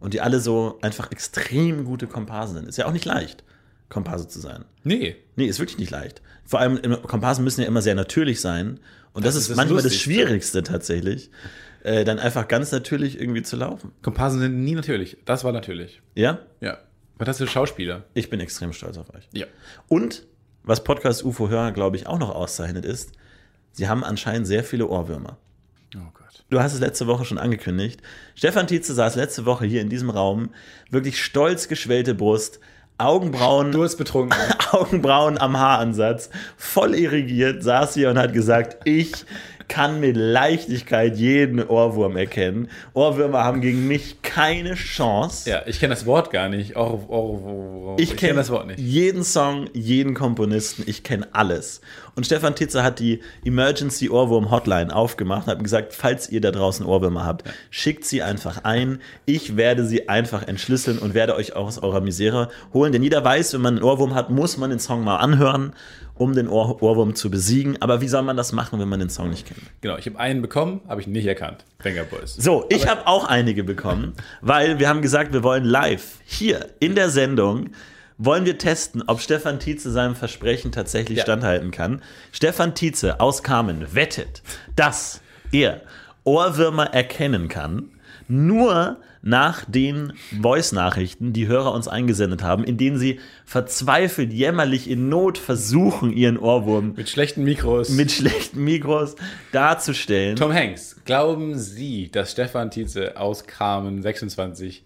Und die alle so einfach extrem gute Komparsen sind. Ist ja auch nicht leicht, Komparse zu sein. Nee. Nee, ist wirklich nicht leicht. Vor allem Komparsen müssen ja immer sehr natürlich sein. Und das, Das ist, ist das manchmal das Lustigste. Schwierigste tatsächlich, äh, dann einfach ganz natürlich irgendwie zu laufen. Komparsen sind nie natürlich. Das war natürlich. Ja? Ja. Fantastische Schauspieler. Ich bin extrem stolz auf euch. Ja. Und was Podcast UFO Hörer, glaube ich, auch noch auszeichnet ist, sie haben anscheinend sehr viele Ohrwürmer. Oh Gott. Du hast es letzte Woche schon angekündigt. Stefan Tietze saß letzte Woche hier in diesem Raum, wirklich stolz geschwellte Brust, Augenbrauen, Du hast betrunken. Augenbrauen am Haaransatz, voll irrigiert, saß hier und hat gesagt, ich kann mit Leichtigkeit jeden Ohrwurm erkennen. Ohrwürmer haben gegen mich keine Chance. ja, ich kenne das Wort gar nicht. Or, or, or, Ich kenne kenn das Wort nicht. jeden Song, jeden Komponisten, ich kenne alles. Und Stefan Titze hat die Emergency Ohrwurm Hotline aufgemacht und hat gesagt, falls ihr da draußen Ohrwürmer habt, schickt sie einfach ein. Ich werde sie einfach entschlüsseln und werde euch auch aus eurer Misere holen. Denn jeder weiß, wenn man einen Ohrwurm hat, muss man den Song mal anhören, um den Ohr Ohrwurm zu besiegen. Aber wie soll man das machen, wenn man den Song nicht kennt? Genau, ich habe einen bekommen, habe ich nicht erkannt. Banger Boys. So, ich habe auch einige bekommen, weil wir haben gesagt, wir wollen live hier in der Sendung wollen wir testen, ob Stefan Tietze seinem Versprechen tatsächlich Ja. standhalten kann. Stefan Tietze aus Kamen wettet, dass er Ohrwürmer erkennen kann, nur nach den Voice-Nachrichten, die Hörer uns eingesendet haben, in denen sie verzweifelt, jämmerlich in Not versuchen, ihren Ohrwurm Mit schlechten Mikros. mit schlechten Mikros darzustellen. Tom Hanks, glauben Sie, dass Stefan Tietze aus Kramen 26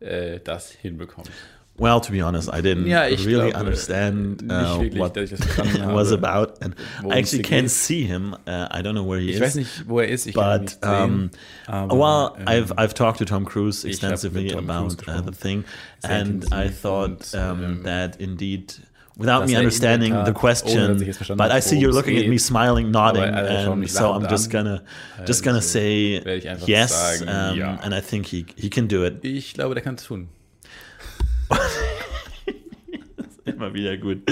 äh, das hinbekommt? Well, to be honest, I didn't really glaube, understand uh, wirklich, what dass ich das verstanden it was about. And I actually can't see him. Uh, I don't know where he Ich is. weiß nicht, wo er ist. Ich But um, Aber, well, ähm, I've I've talked to Tom Cruise extensively Tom about Cruise uh, the thing, Sehr and I thought und, um, ähm, that indeed, without me er understanding the Tat, ohne dass question, ich jetzt verstanden but I see you're looking at me smiling, nodding, alle and so I'm just gonna just gonna say werde ich einfach yes, um, and I think he he can do it. Ich glaube, der kann es tun. Immer wieder gut.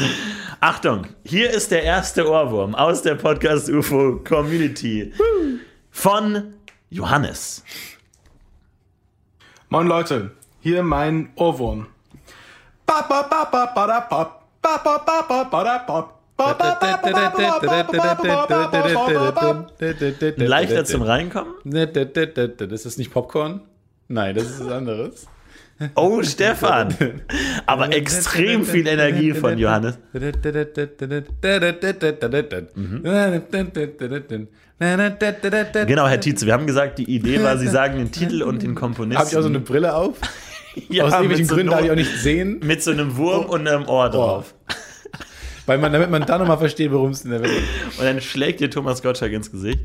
Achtung, hier ist der erste Ohrwurm aus der Podcast UFO Community von Johannes. Moin Leute, hier mein Ohrwurm. Leichter zum Reinkommen? Das ist nicht Popcorn? Nein, das ist was anderes. Oh, Stefan. Aber extrem viel Energie von Johannes. Genau, Herr Tietze, wir haben gesagt, die Idee war, Sie sagen den Titel und den Komponisten. Habe ich auch so eine Brille auf? ja, Aus irgendwelchen so Gründen darf ich auch nicht sehen, Mit so einem Wurm und einem Ohr drauf. weil man, damit man dann nochmal versteht, worum es in der Welt geht. Und dann schlägt dir Thomas Gottschalk ins Gesicht.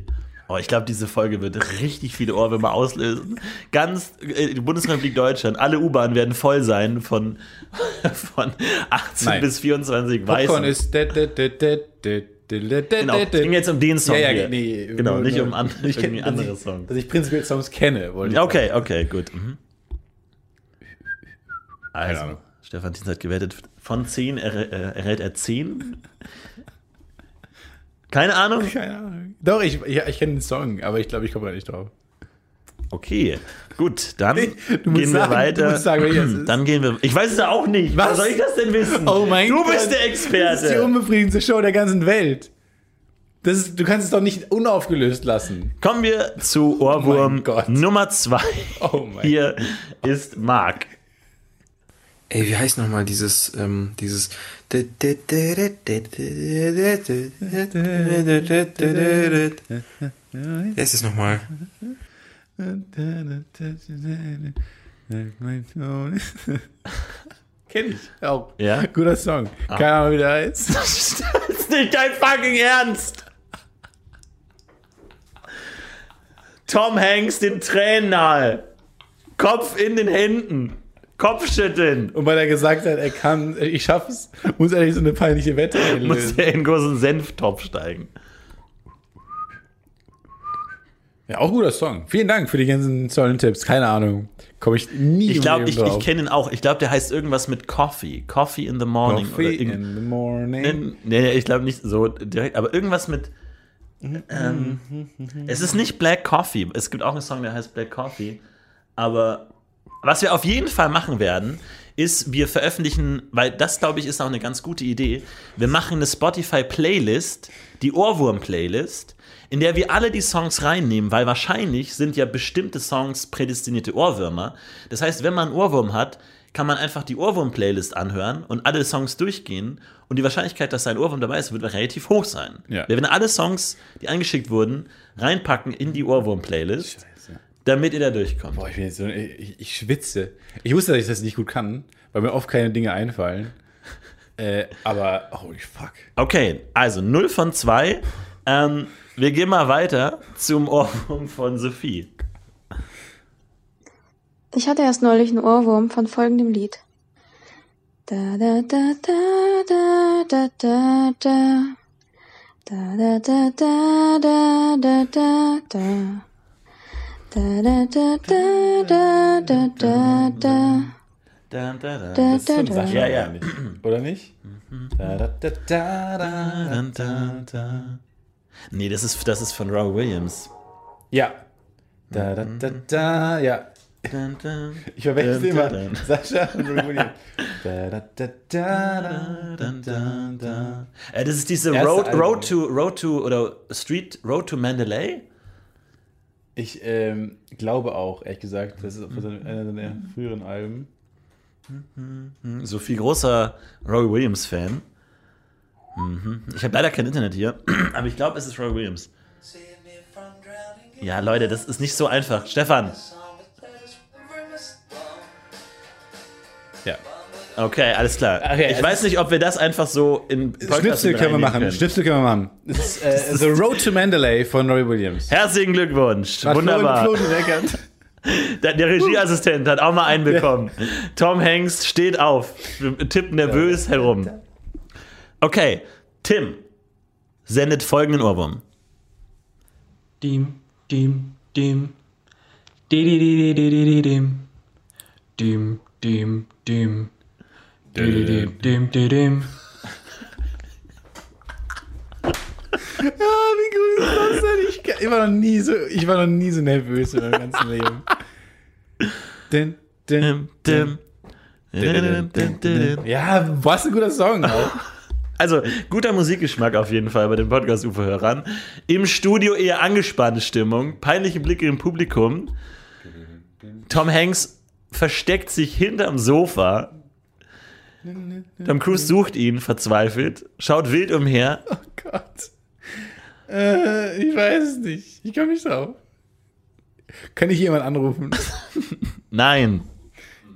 Oh, ich glaube, diese Folge wird richtig viele Ohrwürmer auslösen. Ganz äh, die Bundesrepublik Deutschland, alle U-Bahnen werden voll sein von, von 18 Nein. bis 24 Popcorn Weißen. ist. Genau, es ging jetzt um den Song Ja, ja, nee, genau, nicht um an, ich kenn- andere dass ich- Songs. Dass ich prinzipiell Songs kenne, wollte ich Okay, okay, gut. Mhm. Also. Stefan Tietz hat gewettet, von 10 er, äh, erhält er 10. Keine Ahnung. Keine Ahnung. Doch, ich, ich, ich kenne den Song, aber ich glaube, ich komme da nicht drauf. Okay, gut, dann Du musst gehen wir sagen- weiter. du musst sagen. Dann gehen wir. Ich weiß es ja auch nicht. Was Was? soll ich das denn wissen? Oh mein du Gott. bist der Das ist die Experte. unbefriedigendste Show der ganzen Welt. Das ist, du kannst es doch nicht unaufgelöst lassen. Kommen wir zu Ohrwurm Gott. Nummer zwei. Oh mein Hier ist Marc. Ey, wie heißt nochmal dieses, ähm, dieses. Wer ist es nochmal? Kenn ich auch. Ja? Guter Song. Keine Ahnung, wie der heißt. Das ist nicht dein fucking Ernst. Tom Hanks den Tränen nahe. Kopf in den Händen. Kopfschütteln. Und weil er gesagt hat, er kann, ich schaff's, muss er nicht so eine peinliche Wette Muss einlösen. er in einen großen Senftopf steigen. Ja, auch guter Song. Vielen Dank für die ganzen tollen Tipps. Keine Ahnung. Komme ich nie Ich glaube, ich, ich kenne ihn auch. Ich glaube, der heißt irgendwas mit Coffee. Coffee in the morning. Coffee in the morning. Nee, nee, ich glaube nicht so direkt, aber irgendwas mit. Ähm, es ist nicht Black Coffee. Es gibt auch einen Song, der heißt Black Coffee. Aber was wir auf jeden Fall machen werden, ist, wir veröffentlichen, weil das, glaube ich, ist auch eine ganz gute Idee. Wir machen eine Spotify-Playlist, die Ohrwurm-Playlist, in der wir alle die Songs reinnehmen, weil wahrscheinlich sind ja bestimmte Songs prädestinierte Ohrwürmer. Das heißt, wenn man einen Ohrwurm hat, kann man einfach die Ohrwurm-Playlist anhören und alle Songs durchgehen und die Wahrscheinlichkeit, dass ein Ohrwurm dabei ist, wird relativ hoch sein. Ja. Wir werden alle Songs, die eingeschickt wurden, reinpacken in die Ohrwurm-Playlist, damit ihr da durchkommt. Boah, ich, bin jetzt so, ich, ich schwitze. Ich wusste, dass ich das nicht gut kann, weil mir oft keine Dinge einfallen. Äh, aber, holy fuck. Okay, also 0 von 2. Ähm, wir gehen mal weiter zum Ohrwurm von Sophie. Ich hatte erst neulich einen Ohrwurm von folgendem Lied. Da da da da da da da da. Da da da da da da da da. Da da da da da da da da. Da, da, da. Da, Das ist. Sascha, Ja, ja. oder nicht? Nee, das ist, das ist von Roy Williams. Ja. Da, da, da, da, ja. Ich verwechsel immer. Sascha und Roy Williams. Da, da, da, da, da, Da, da, da. Äh, das ist diese Road. Road to Road to oder Street Road to Mandalay. Ich ähm, glaube auch, ehrlich gesagt, das ist von seinem- einer seiner früheren Alben. Sophie großer Roy Williams Fan. Mhm. Ich habe leider kein Internet hier, aber ich glaube, es ist Roy Williams. Ja, Leute, das ist nicht so einfach. Stefan. Ja. Okay, alles klar. Okay, ich es weiß nicht, ob wir das einfach so in Podcast Schnipsel können wir machen. können. Schnipsel können wir machen. Das ist äh, The Road to Mandalay von Roy Williams. Herzlichen Glückwunsch. Hat Wunderbar. Flo. Der, der Regieassistent hat auch mal einen bekommen. Tom Hanks steht auf, tippt nervös herum. Okay, Tim sendet folgenden Ohrwurm. Dim, dim, dim. Di, di, di, di, di, di, dim. Dim, dim, dim. Di, di, dim, dim, di, dim. Ah, wie gut ist das denn? Ich, ich, war noch nie so, ich war noch nie so nervös in meinem ganzen Leben. Din, din, Dim, dim. Ja, was ein guter Song auch. Also, guter Musikgeschmack auf jeden Fall bei den Podcast-UFO-Hörern. Im Studio eher angespannte Stimmung, peinliche Blicke im Publikum. Tom Hanks versteckt sich hinterm Sofa. Tom Cruise sucht ihn verzweifelt, schaut wild umher. Oh Gott. Äh, ich weiß es nicht. Ich komme nicht drauf. Kann ich jemand anrufen? Nein.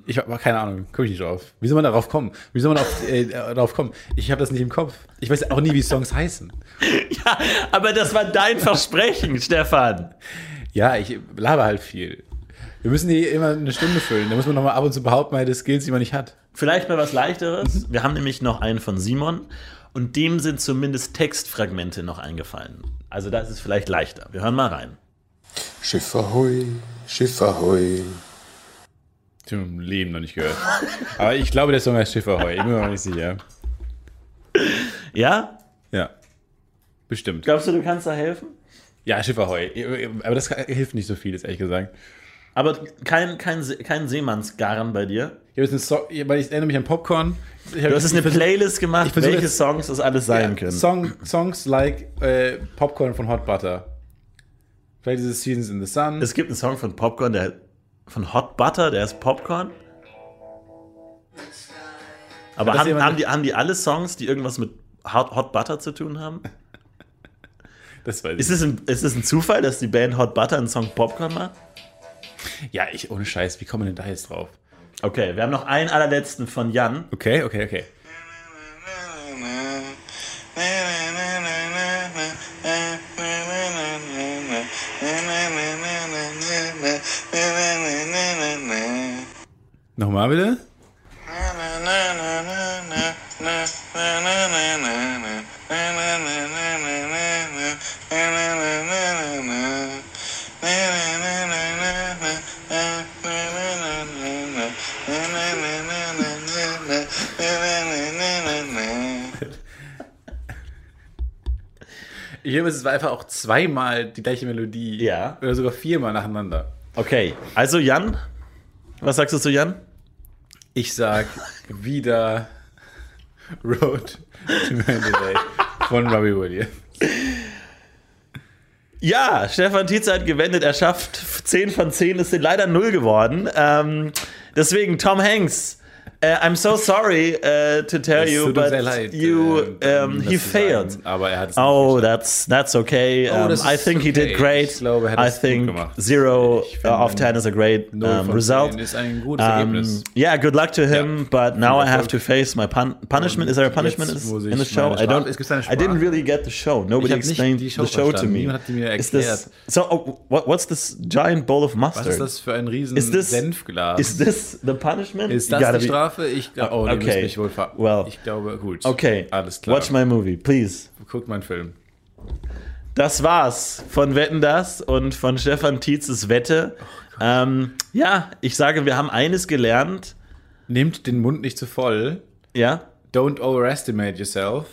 Ich habe keine Ahnung, komme ich nicht drauf. Wie soll man darauf kommen? Wie soll man auf, äh, darauf kommen? Ich habe das nicht im Kopf. Ich weiß auch nie, wie Songs heißen. Ja, aber das war dein Versprechen, Stefan. Ja, ich laber halt viel. Wir müssen die immer eine Stunde füllen. Da muss man nochmal ab und zu behaupten, meine Skills, die man nicht hat. Vielleicht mal was leichteres. Wir haben nämlich noch einen von Simon und dem sind zumindest Textfragmente noch eingefallen. Also das ist vielleicht leichter. Wir hören mal rein. Schiff ahoi, Schiff ahoi. Ich habe im Leben noch nicht gehört. Aber ich glaube, der Song heißt Schiffer Heu. Ich bin mir noch nicht sicher. Ja? Ja. Bestimmt. Glaubst du, du kannst da helfen? Ja, Schifferheu. Aber das hilft nicht so viel, ist ehrlich gesagt. Aber kein, kein, kein Seemannsgarn bei dir. Ich, habe so weil ich erinnere mich an Popcorn. Ich Du hast jetzt eine Playlist gemacht, welche Songs das alles sein können. Song, Songs like äh, Popcorn von Hot Butter. Vielleicht dieses Seasons in the Sun. Es gibt einen Song von Popcorn, der von Hot Butter, der ist Popcorn. Aber haben, haben, die, haben die alle Songs, die irgendwas mit Hot, Hot Butter zu tun haben? das weiß ich. Ist es, ein, ist es ein Zufall, dass die Band Hot Butter einen Song Popcorn macht? Ja, ich ohne Scheiß. Wie kommen wir denn da jetzt drauf? Okay, wir haben noch einen allerletzten von Jan. Okay, okay, okay. Nochmal bitte? Glaube, es war einfach auch zweimal die gleiche Melodie. Ja. Oder sogar viermal nacheinander. Okay, also Jan, was sagst du zu Jan? Ich sag wieder Road to Mandalay von Robbie Williams. Ja, Stefan Tietze hat gewendet, er schafft 10 von 10, es sind leider 0 geworden. Ähm, deswegen, Tom Hanks, äh, I'm so sorry äh, to tell Es you, but leid, you, äh, um, he failed. sagen, aber er hat es Oh, nicht that's that's okay. Oh, Um, das I think he did great. Ich glaube, er hat I es gut think gemacht. zero uh, of ten is a great um, result. ist ein gutes Um, Ergebnis. yeah, good luck to him. But now I have to face my pun punishment. Is there a punishment in the show? I don't. Strafe- es gibt eine I didn't really get the show. Nobody explained Show the show to me. Niemand hat die mir erklärt. this so? Oh, what, what's this giant bowl of mustard? Was ist das für ein riesen Is this- Senfglas? Is this the punishment? Ist das die Strafe? Ich glaube, oh, Okay. mich wohl ver Well. Ich glaube, gut. Okay. Alles klar. Watch my movie, please. Guckt meinen Film. Das war's von Wetten das und von Stefan Tietzes Wette. ähm, ja, ich sage, wir haben eines gelernt. Nehmt den Mund nicht zu voll. Ja, Don't overestimate yourself.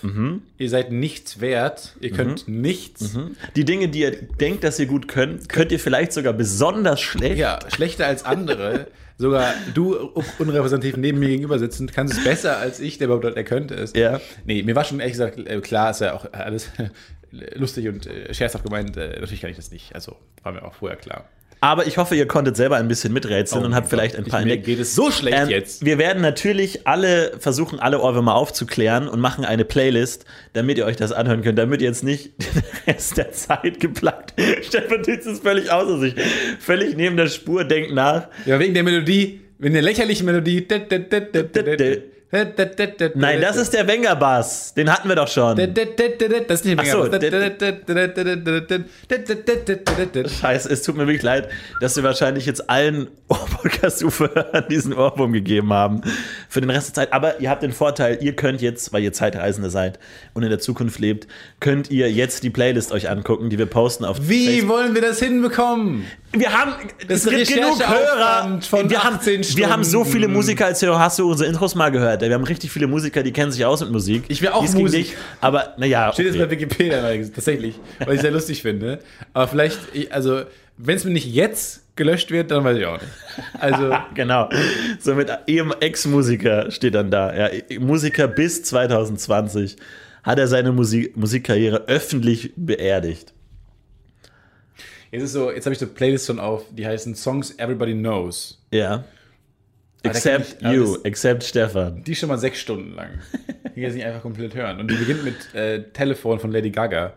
Ihr seid nichts wert. Ihr könnt nichts. die Dinge, die ihr denkt, dass ihr gut könnt, könnt ihr vielleicht sogar besonders schlecht. Ja, schlechter als andere. Sogar du unrepräsentativ neben mir gegenüber sitzend kannst es besser als ich, der überhaupt er könnte es. Ja. Nee, mir war schon ehrlich gesagt äh, klar, ist ja auch alles lustig und äh, scherzhaft gemeint. Äh, natürlich kann ich das nicht. Also war mir auch vorher klar. Aber ich hoffe, ihr konntet selber ein bisschen miträtseln und habt vielleicht ein paar Oh Mir entdeckt. geht es so schlecht Ähm, jetzt. Wir werden natürlich alle versuchen, alle Ohrwürmer aufzuklären und machen eine Playlist, damit ihr euch das anhören könnt, damit ihr jetzt nicht den Rest der Zeit geplagt. Stefan Titz ist völlig außer sich, völlig neben der Spur, denkt nach. Ja, wegen der Melodie, wegen der lächerlichen Melodie. Nein, das ist der Wenger-Bass. Den hatten wir doch schon. Das ist nicht so, mehr. Scheiße, es tut mir wirklich leid, dass wir wahrscheinlich jetzt allen Podcast-Zuhörern diesen Ohrwurm gegeben haben für den Rest der Zeit. Aber ihr habt den Vorteil, ihr könnt jetzt, weil ihr Zeitreisende seid und in der Zukunft lebt, könnt ihr jetzt die Playlist euch angucken, die wir posten auf Wie Facebook. wollen wir das hinbekommen? Wir haben, Das es gibt genug Hörer. Von wir, haben, 18 wir haben so Stunden. viele Musiker als Hörer. Hast du unsere Intros mal gehört? Wir haben richtig viele Musiker, die kennen sich aus mit Musik. Ich will auch Dies Musik. dich, aber naja. Steht jetzt okay. bei Wikipedia tatsächlich, weil ich sehr lustig finde. Aber vielleicht, ich- also, wenn es mir nicht jetzt gelöscht wird, dann weiß ich auch nicht. Also, Genau. So mit ihrem Ex-Musiker steht dann da. Ja, Musiker bis 2020 hat er seine Musik Musikkarriere öffentlich beerdigt. Jetzt ist so, jetzt habe ich so Playlists schon auf, die heißen Songs Everybody Knows. Ja. da Except ich- aber you, das- except Stefan. Die schon mal sechs Stunden lang. Die kann ich nicht einfach komplett hören. Und die beginnt mit äh, Telefon von Lady Gaga.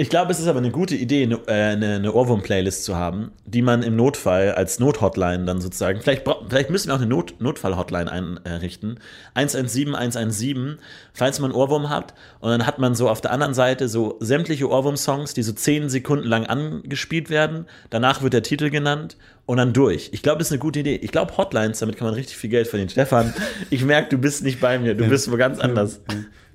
Ich glaube, es ist aber eine gute Idee, eine, äh, eine, eine Ohrwurm-Playlist zu haben, die man im Notfall als Nothotline dann sozusagen, vielleicht, vielleicht müssen wir auch eine Not Notfall-Hotline einrichten. 117 117, falls man einen Ohrwurm hat. Und dann hat man so auf der anderen Seite so sämtliche Ohrwurm-Songs, die so 10 Sekunden lang angespielt werden. Danach wird der Titel genannt und dann durch. Ich glaube, das ist eine gute Idee. Ich glaube, Hotlines, damit kann man richtig viel Geld verdienen. Stefan, ich merke, du bist nicht bei mir. Du bist wo ganz anders.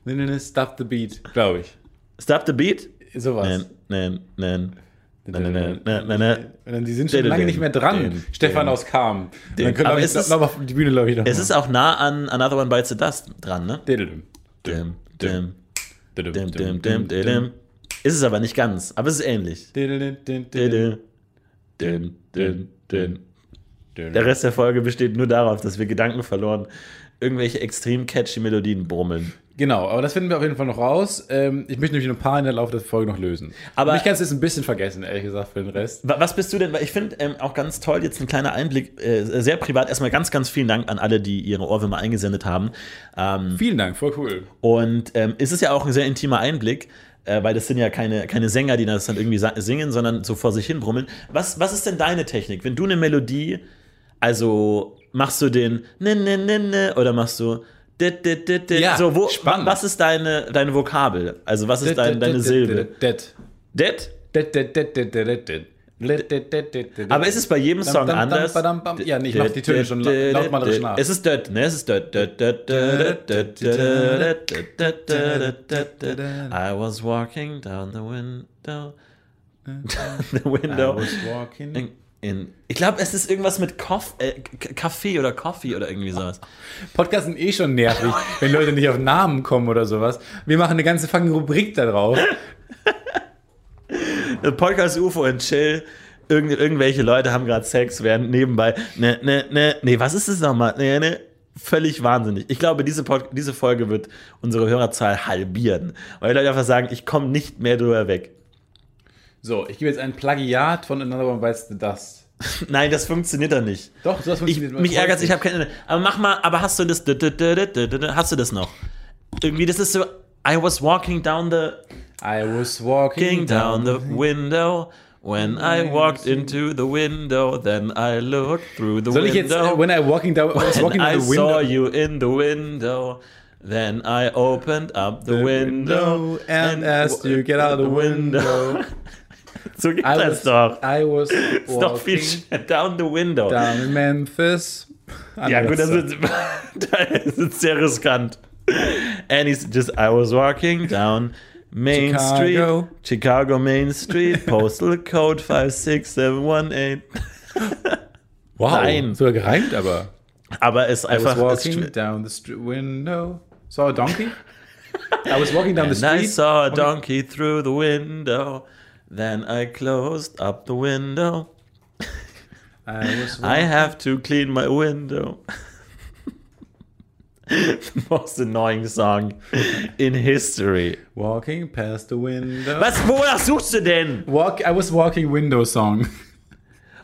Nee, nee, nee, Stop the Beat, glaube ich. Stop the beat? Sowas. Nein, nein, nein. Und dann, die sind schon lange nicht mehr dran. Stefan aus Kam. Dann können wir noch auf die Bühne, glaube ich, noch Es ist auch nah an Another One Bites the Dust dran, ne? Diddledum. Dim, dim, Diddledum. dim, dim, dim, dim, dim. Ist es aber nicht ganz, aber es ist ähnlich. Der Rest der Folge besteht nur darauf, dass wir Gedanken verloren, irgendwelche extrem catchy Melodien brummeln. Genau, aber das finden wir auf jeden Fall noch raus. Ähm, ich möchte nämlich noch ein paar in der Laufe der Folge noch lösen. Aber- mich kannst du jetzt ein bisschen vergessen, ehrlich gesagt, für den Rest. Wa- Was bist du denn? Weil ich finde ähm, auch ganz toll, jetzt ein kleiner Einblick, äh, sehr privat. Erstmal ganz, ganz vielen Dank an alle, die ihre Ohrwürmer eingesendet haben. Ähm, Vielen Dank, voll cool. und ähm, es ist ja auch ein sehr intimer Einblick, äh, weil das sind ja keine, keine Sänger, die das dann irgendwie singen, sondern so vor sich hin brummeln. Was, was ist denn deine Technik? Wenn du eine Melodie, also machst du den ne, ne, ne, ne, oder machst du Dit, dit, dit, dit. Ja, so, wo, spannend. Was ist deine, deine Vokabel? Also, was ist dein, deine Silbe? Det. Det? Det, det, det. Aber ist es bei jedem Song anders? Ja, nee, ich mach die Töne schon lautmalerisch nach. Es ist Dirt, ne? Es ist Dirt. I was walking down the window. the window. I was walking in, ich glaube, es ist irgendwas mit Koff, äh, Kaffee oder Coffee oder irgendwie sowas. Podcasts sind eh schon nervig, wenn Leute nicht auf Namen kommen oder sowas. Wir machen eine ganze fucking Rubrik da drauf. Podcast UFO und Chill. Irgend, irgendwelche Leute haben gerade Sex, während nebenbei, ne, ne, ne, nee, was ist das nochmal? Ne, ne, völlig wahnsinnig. Ich glaube, diese, Pod diese Folge wird unsere Hörerzahl halbieren, weil die Leute einfach sagen, ich komme nicht mehr drüber weg. So, ich gebe jetzt ein Plagiat von Another One Bites the Dust. Nein, das funktioniert doch nicht. Doch, Ich, funktioniert. mich ärgert ich habe keine. Aber mach mal, aber hast du das? Hast du das noch? Irgendwie, das ist so. I was walking down the I was walking walking down the window. When I walked into the window, then I looked through the Soll ich window. jetzt, äh, when I walking down, I was walking and I down the window. saw you in the window. Then I opened up the, window and asked you get out of the window. so geht I das was, doch. I was Ist doch viel. Down the window. down in Memphis. Ja, gut, das ist, das ist sehr riskant. And he's just, I was walking down Main Chicago. Street, Chicago Main Street, Postal Code 56718. Wow, Nein. sogar gereimt, aber. Aber es ist I was einfach. walking down the street window. Saw a donkey? I was walking down the and street. I saw a donkey through the window. Then I closed up the window. I was I have to clean my window. the most annoying song in history. walking past the window. Was, wonach suchst du denn? Walk, I was walking window song.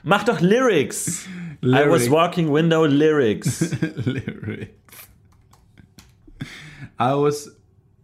Mach doch Lyrics. I was walking window lyrics. Lyrics. I was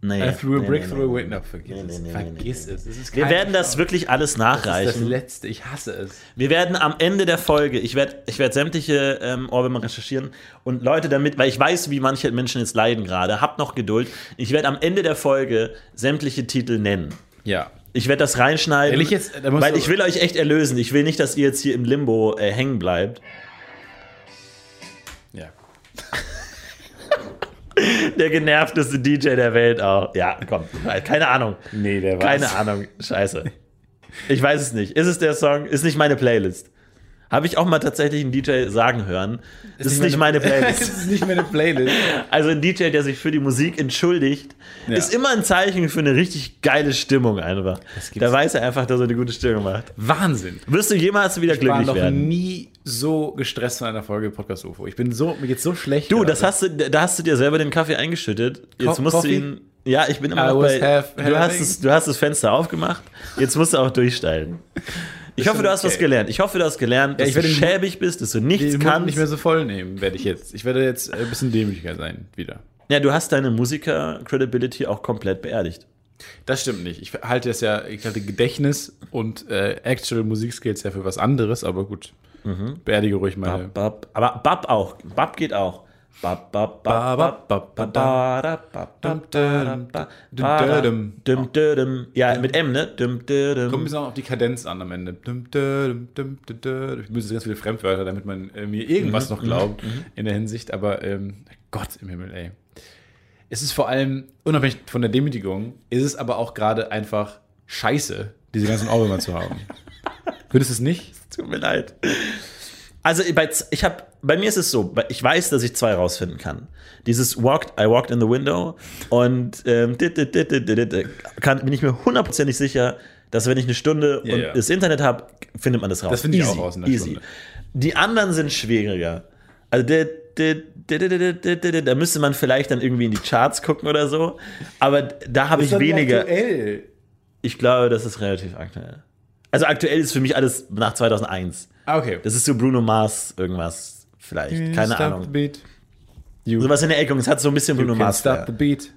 Nee, threw a nee, brick nee, through a window. Vergiss es. Vergiss es. Es Wir werden das wirklich alles Das ist das nachreichen. letzte. Ich hasse es. Wir werden am Ende der Folge, ich werde ich werd sämtliche ähm, Ohrwürmer recherchieren und Leute damit, weil ich weiß, wie manche Menschen jetzt leiden gerade, habt noch Geduld. Ich werde am Ende der Folge sämtliche Titel nennen. Ja. Ich werde das reinschneiden, Ehrlich jetzt, da weil ich will euch echt erlösen. Ich will nicht, dass ihr jetzt hier im Limbo äh, hängen bleibt. Der genervteste DJ der Welt auch. Ja, komm, keine Ahnung. Nee, der war Keine Ahnung, scheiße. Ich weiß es nicht. Ist es der Song? Ist nicht meine Playlist. Habe ich auch mal tatsächlich einen DJ sagen hören. Das ist nicht meine Das Playlist. ist nicht meine Playlist. Also ein DJ, der sich für die Musik entschuldigt, Ja. ist immer ein Zeichen für eine richtig geile Stimmung einfach. Da weiß er einfach, dass er eine gute Stimmung macht. Wahnsinn. Wirst du jemals wieder Ich war glücklich noch werden? nie so gestresst von einer Folge Podcast UFO. Ich bin so, mir geht's so schlecht. Du, gerade. das hast du, da hast du dir selber den Kaffee eingeschüttet. Jetzt Co- musst Coffee? du ihn. Ja, ich bin immer noch was bei. du, hast es, du hast das Fenster aufgemacht. Jetzt musst du auch durchsteigen. Ich hoffe, du hast was okay. gelernt. Ich hoffe, du hast gelernt, dass ich du schäbig bist, dass du nichts den kannst. nicht mehr so voll nehmen, werde ich jetzt. Ich werde jetzt ein bisschen dämlicher sein wieder. ja, du hast deine Musiker-Credibility auch komplett beerdigt. Das stimmt nicht. Ich halte das ja, ich halte Gedächtnis und äh, Actual Musikskills ja für was anderes, aber gut. Beerdige ruhig meine. Bab, aber Bab auch. Bab geht auch. Ja, mit M, ne? Kommt ein bisschen auch auf die Kadenz an am Ende. Ich müsste ganz viele Fremdwörter, damit man äh, mir irgendwas mhm, noch mhm, glaubt mhm. in der Hinsicht. Aber ähm, Gott im Himmel, ey. Es ist vor allem, unabhängig von der Demütigung, ist es aber auch gerade einfach scheiße, diese ganzen Ohrwürmer zu haben. Würdest du es nicht? Tut mir leid. Also bei, ich hab, bei mir ist es so, ich weiß, dass ich zwei rausfinden kann. Dieses walked, I walked in the window und ähm, dit, dit, dit, kann, bin ich mir hundertprozentig sicher, dass wenn ich eine Stunde ja, und ja. das Internet habe, findet man das raus. Das finde ich easy, auch raus in der easy. Stunde. Die anderen sind schwieriger. Also der da müsste man vielleicht dann irgendwie in die Charts gucken oder so. Aber da habe ich weniger. Aktuell? Ich glaube, das ist relativ aktuell. Also aktuell ist für mich alles nach 2001. Ah, okay. Das ist so Bruno Mars irgendwas vielleicht. Keine Stop the Ahnung. beat. You, Sowas in der Ecke es hat so ein bisschen you Bruno can Mars. stop the beat.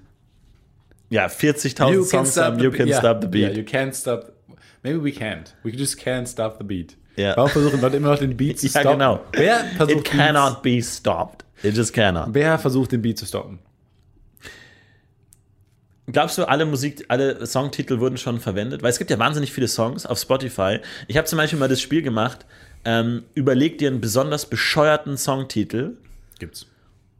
Ja, 40.000 Songs haben You Can yeah. Stop the Beat. Yeah, you can't stop. Maybe we can't. We just can't stop the beat. Ja. Warum versuchen Leute immer noch den Beat zu Ja, stoppen? genau. Wer versucht, It cannot be stopped. It just cannot. Beats, wer versucht den Beat zu stoppen? Glaubst du, alle Musik, alle Songtitel wurden schon verwendet? Weil es gibt ja wahnsinnig viele Songs auf Spotify. Ich habe zum Beispiel mal das Spiel gemacht, ähm, überleg dir einen besonders bescheuerten Songtitel Gibt's.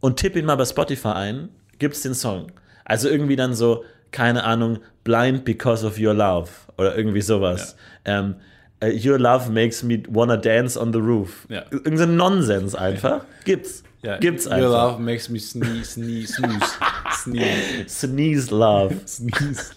und tipp ihn mal bei Spotify ein, gibt's den Song. Also irgendwie dann so, keine Ahnung, Blind Because of Your Love oder irgendwie sowas. Ähm, äh, Your Love Makes Me Wanna Dance on the Roof. Ja. Irgend so ein Nonsens einfach. Gibt's. Ja. Gibt's Your einfach. love makes me sneeze, sneeze, snooze. Sneeze. Sneeze Love. Sneeze.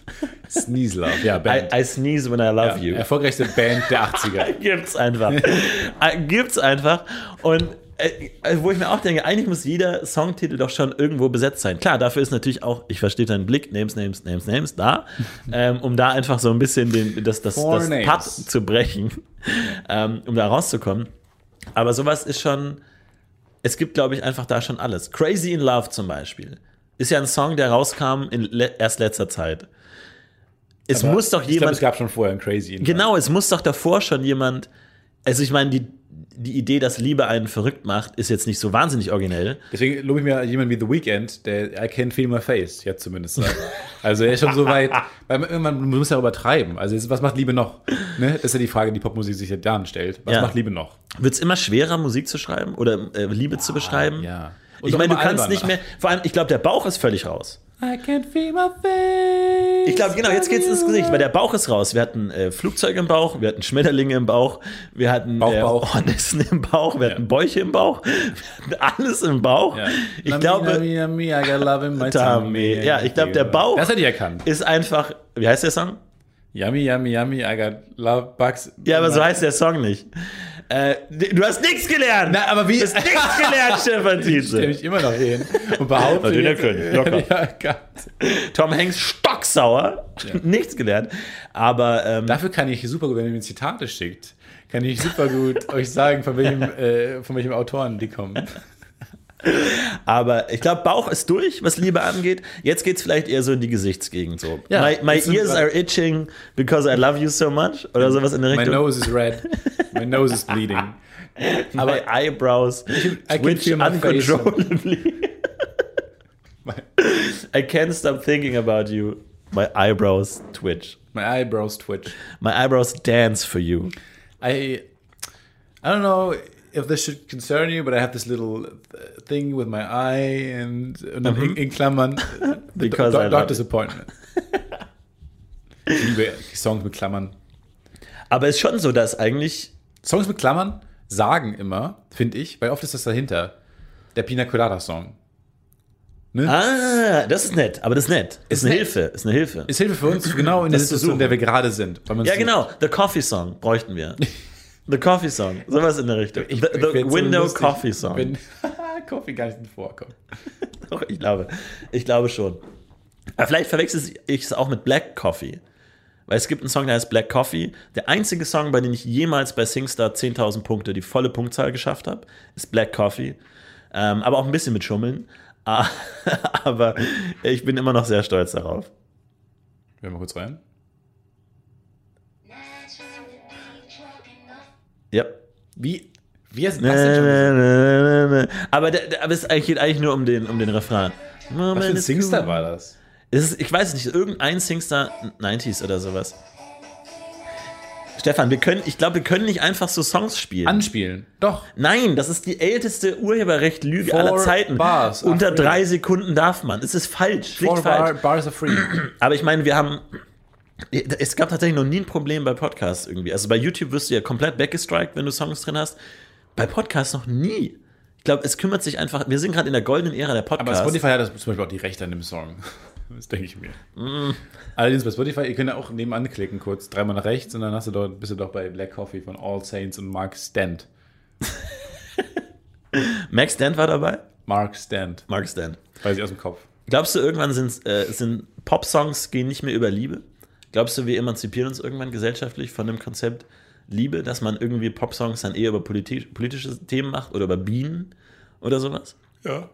Sneeze love. Ja, I, Band. I sneeze when I love ja, you. Erfolgreichste Band der 80er. Gibt's einfach. Äh, Gibt's einfach. Und äh, äh, wo ich mir auch denke, eigentlich muss jeder Songtitel doch schon irgendwo besetzt sein. Klar, dafür ist natürlich auch, ich verstehe deinen Blick, Names, Names, Names, Names, da, ähm, um da einfach so ein bisschen den, das, das, Four das names. Pad zu brechen, ähm, um da rauszukommen. Aber sowas ist schon, es gibt, glaube ich, einfach da schon alles. Crazy in Love zum Beispiel. Ist ja ein Song, der rauskam in le erst letzter Zeit. Es Aber muss doch Ich glaube, jemand es gab schon vorher einen Crazy. Genau, es muss doch davor schon jemand. Also ich meine, die, die Idee, dass Liebe einen verrückt macht, ist jetzt nicht so wahnsinnig originell. Deswegen lobe ich mir jemanden wie The Weeknd, der I can feel my face, jetzt zumindest. Also er ist schon so weit, weil man, man muss ja übertreiben. Also was macht Liebe noch? Ne? Das ist ja die Frage, die Popmusik sich seit Jahren stellt. Was Ja. macht Liebe noch? Wird es immer schwerer, Musik zu schreiben oder äh, Liebe zu beschreiben? ja. Und Ich meine, du kannst nicht mehr. Vor allem, ich glaube, der Bauch ist völlig raus. I can feel my face. Ich glaube, genau, jetzt geht's ins Gesicht, weil der Bauch ist raus. Wir hatten äh, Flugzeuge im Bauch, wir hatten Schmetterlinge im Bauch, wir hatten Bauch, äh, Bauch. Hornissen im Bauch, wir hatten Bäuche im Bauch, wir hatten alles im Bauch. Ja. Ich glaube, Nami, Nami, I got love in my Tummy. tummy. Ja, ich glaube, der Bauch- Das hätte ich erkannt. ist einfach. Wie heißt der Song? Yummy, yummy, yummy, I got love bugs. Ja, aber so heißt der Song nicht. Äh, du hast nichts gelernt. Na, aber wie- Du hast nichts gelernt, Stefan Tietze. mich immer noch hin und behaupte. Also, den jetzt- können, locker. ja, Gott. Tom Hanks stocksauer. Nichts gelernt. Aber ähm, Dafür kann ich super gut, wenn ihr mir Zitate schickt, kann ich super gut euch sagen, von welchem, äh, von welchem Autoren die kommen. Aber ich glaube, Bauch ist durch, was Liebe angeht. Jetzt geht es vielleicht eher so in die Gesichtsgegend. So. Ja, my my ears are itching because I love you so much. Oder sowas in der My Richtung. nose is red, my nose is bleeding. my eyebrows I can twitch my uncontrollably. I can't stop thinking about you. My eyebrows twitch. My eyebrows twitch. My eyebrows dance for you. I I don't know if this should concern you, but I have this little uh, thing with my eye and, und dann in, in Klammern the Because do- I love doctor's it. appointment. Ich liebe Songs mit Klammern. Aber es ist schon so, dass eigentlich Songs mit Klammern sagen immer, finde ich, weil oft ist das dahinter, der Pina Colada Song. Ah, das ist nett, aber das ist nett. Das ist, Ist eine nett. Hilfe, ist eine Hilfe. Ist Hilfe für uns genau in der Das Situation, in der wir gerade sind. ja, genau. The Coffee Song bräuchten wir. The Coffee Song. Sowas in der Richtung. Ich- the ich the so Window lustig, Coffee Song. Wenn Coffee gar nicht vorkommt. Doch, ich glaube. Ich glaube schon. Aber vielleicht verwechsel ich es auch mit Black Coffee. Weil es gibt einen Song, der heißt Black Coffee. Der einzige Song, bei dem ich jemals bei SingStar 10.000 Punkte die volle Punktzahl geschafft habe, ist Black Coffee. Ähm, aber auch ein bisschen mit Schummeln. Aber ich bin immer noch sehr stolz darauf. Hören wir mal kurz rein. Ja. Wie, wie das denn schon? Aber, es geht eigentlich nur um den, um den Refrain. Was für ein Singstar war das? Ist, ich weiß es nicht, irgendein Singstar 90s oder sowas. Stefan, wir können, ich glaube, wir können nicht einfach so Songs spielen. Anspielen. Doch. Nein, das ist die älteste Urheberrecht-Lüge Four aller Zeiten. bars Unter drei Sekunden darf man. Es ist falsch, schlicht Four falsch. bar, bars are free. Aber ich meine, wir haben. Es gab tatsächlich noch nie ein Problem bei Podcasts irgendwie. Also bei YouTube wirst du ja komplett weggestrikt, wenn du Songs drin hast. Bei Podcasts noch nie. Ich glaube, es kümmert sich einfach, wir sind gerade in der goldenen Ära der Aber Podcasts. Spotify hat das zum Beispiel auch die Rechte an dem Song. Das denke ich mir. Allerdings bei Spotify, ihr könnt ja auch nebenan klicken, kurz dreimal nach rechts und dann hast du dort, bist du doch bei Black Coffee von All Saints und Mark Stent. Max Dent war dabei? Mark Stent. Mark Stent. Weiß ich aus dem Kopf. Glaubst du, irgendwann sind, äh, sind Pop-Songs gehen nicht mehr über Liebe? Glaubst du, wir emanzipieren uns irgendwann gesellschaftlich von dem Konzept Liebe, dass man irgendwie Pop-Songs dann eher über politi politische Themen macht oder über Bienen oder sowas? Ja.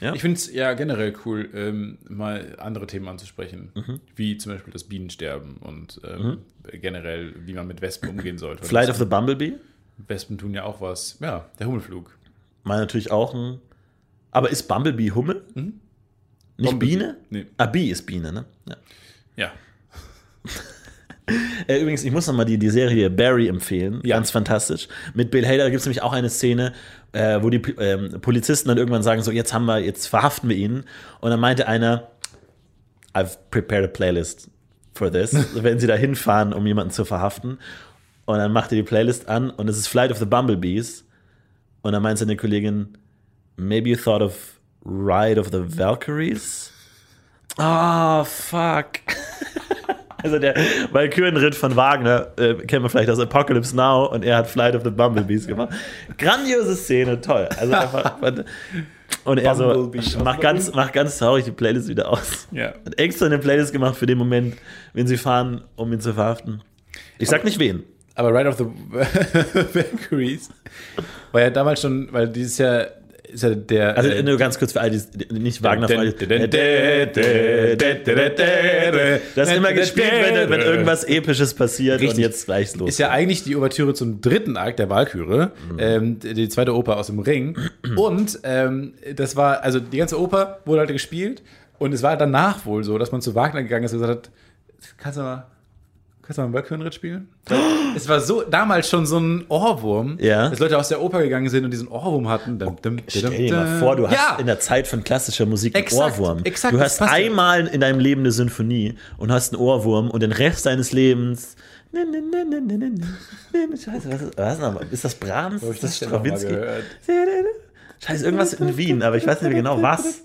Ja? Ich finde es ja generell cool, ähm, mal andere Themen anzusprechen, Mhm. wie zum Beispiel das Bienensterben und ähm, generell, wie man mit Wespen umgehen sollte. Flight of the Bumblebee? Wespen tun ja auch was. Ja, der Hummelflug. Mal natürlich auch ein. Aber ist Bumblebee Hummel? Nicht Bumblebee. Biene? Nee. Ah, Bee ist Biene, ne? Ja. Ja. Äh, übrigens, ich muss nochmal die, die Serie Barry empfehlen. Ja. Ganz fantastisch. Mit Bill Hader gibt es nämlich auch eine Szene, äh, wo die ähm, Polizisten dann irgendwann sagen: So, jetzt haben wir, jetzt verhaften wir ihn. Und dann meinte einer, I've prepared a playlist for this. Wenn sie da hinfahren, um jemanden zu verhaften. Und dann macht er die Playlist an und es ist Flight of the Bumblebees. Und dann meint seine Kollegin, maybe you thought of Ride of the Valkyries? Ah, fuck. Also der Valkyrenritt von Wagner äh, kennen wir vielleicht aus Apocalypse Now und er hat Flight of the Bumblebees gemacht. Grandiose Szene, toll. Also einfach, und er so, Bumblebee. mach ganz, mach ganz traurig die Playlist wieder aus. Ja. Hat extra eine Playlist gemacht für den Moment, wenn sie fahren, um ihn zu verhaften. Ich sag nicht wen. Aber Ride of the Valkyries war ja damals schon, weil dieses Jahr ist ja der. Also äh, nur ganz kurz für all die, nicht Wagner Den- Freude. den- den- den- den- den- den- den- Das ist immer gespielt, wenn, wenn irgendwas Episches passiert und Richtig. jetzt gleich los. ist ja eigentlich die Ouvertüre zum dritten Akt der Walküre, ähm, die die zweite Oper aus dem Ring. Und ähm, das war, also die ganze Oper wurde halt gespielt und es war danach wohl so, dass man zu Wagner gegangen ist und gesagt hat, kannst du mal, kannst du mal einen Walkürenritt spielen? es war so damals schon so ein Ohrwurm, Ja. dass Leute aus der Oper gegangen sind und diesen Ohrwurm hatten. Dum, dum, Stell dum, dir mal vor, du hast ja. in der Zeit von klassischer Musik einen Exakt, Ohrwurm. exakt, du hast einmal in deinem Leben eine Symphonie und hast einen Ohrwurm und den Rest deines Lebens. Ne, ne, ne, ne, ne, ne, ne, ne. Scheiße, was ist, was ist, das Brahms? Hab ich das Stravinsky? Scheiße, irgendwas in Wien, aber ich weiß nicht mehr genau was.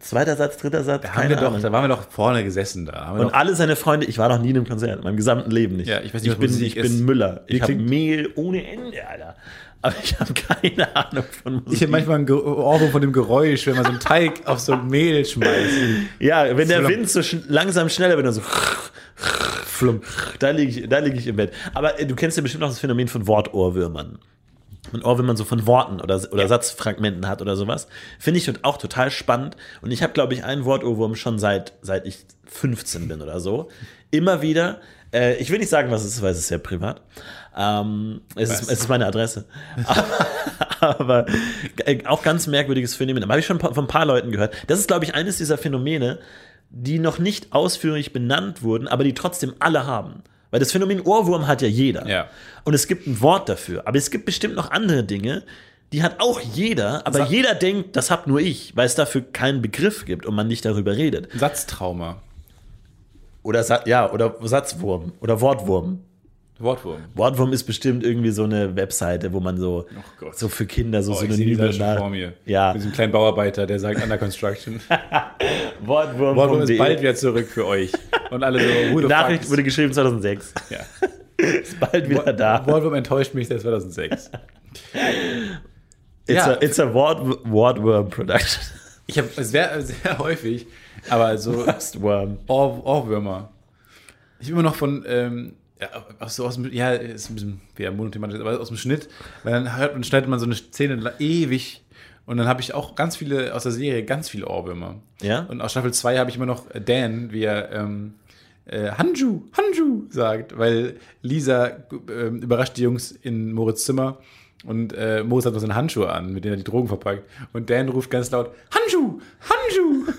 Zweiter Satz, dritter Satz, Da, haben keine wir doch, Ahnung. da waren wir doch vorne gesessen da. Und alle seine Freunde, ich war noch nie in einem Konzert, in meinem gesamten Leben nicht. Ja, ich weiß nicht, was bin, Musik ich ist. bin Müller. Wie Ich habe Mehl ohne Ende, Alter. Aber ich habe keine Ahnung von Musik. ich habe manchmal ein Ohrwurm von dem Geräusch, wenn man so einen Teig auf so ein Mehl schmeißt. Ja, wenn der. Wind so langsam schneller wird, dann so. Flump. Da liege ich, da lieg ich im Bett. Aber äh, du kennst ja bestimmt auch das Phänomen von Wortohrwürmern. Ein Ohr, wenn man so von Worten oder, oder Satzfragmenten hat oder sowas. Finde ich auch total spannend. Und ich habe, glaube ich, einen Wortohrwurm schon seit, seit ich 15 bin oder so. Immer wieder. Äh, ich will nicht sagen, was es ist, weil es ist sehr privat. Ähm, es, ist, es ist meine Adresse. aber, aber äh, auch ganz merkwürdiges Phänomen. Habe ich schon von ein paar Leuten gehört. Das ist, glaube ich, eines dieser Phänomene, die noch nicht ausführlich benannt wurden, aber die trotzdem alle haben. Weil das Phänomen Ohrwurm hat ja jeder. Ja. Und es gibt ein Wort dafür. Aber es gibt bestimmt noch andere Dinge, die hat auch jeder, aber Sa- jeder denkt, das hab nur ich, weil es dafür keinen Begriff gibt und man nicht darüber redet. Satztrauma. Oder Sa ja, oder Satzwurm oder Wortwurm. Wortwurm. Wortwurm ist bestimmt irgendwie so eine Webseite, wo man so, Gott. so für Kinder so Oh, ich Synonyme schon nach- vor mir. Ja, Mit diesem kleinen Bauarbeiter, der sagt Under Construction. Wortwurm. Wortwurm ist bald wieder zurück für euch. Und alle so, who Die Nachricht wurde geschrieben 2006. ja. Ist bald wieder da. Wortwurm enttäuscht mich seit 2006. It's, Ja. a, it's a Wort, Wortworm Production. Ich habe es wäre sehr häufig, aber so Worm. Ohr, Ohrwürmer. Ich bin immer noch von, ähm, so aus dem, ja, ist ein bisschen wieder monothematisch, aber aus dem Schnitt, weil dann hört man, schneidet man so eine Szene ewig und dann habe ich auch ganz viele, aus der Serie, ganz viele Ohrwürmer. Ja? Und aus Staffel 2 habe ich immer noch Dan, wie er ähm, äh, Hanju, Hanju sagt, weil Lisa ähm, überrascht die Jungs in Moritz Zimmer und äh, Moritz hat noch seine Handschuhe an, mit denen er die Drogen verpackt. Und Dan ruft ganz laut, Hanju, Hanju.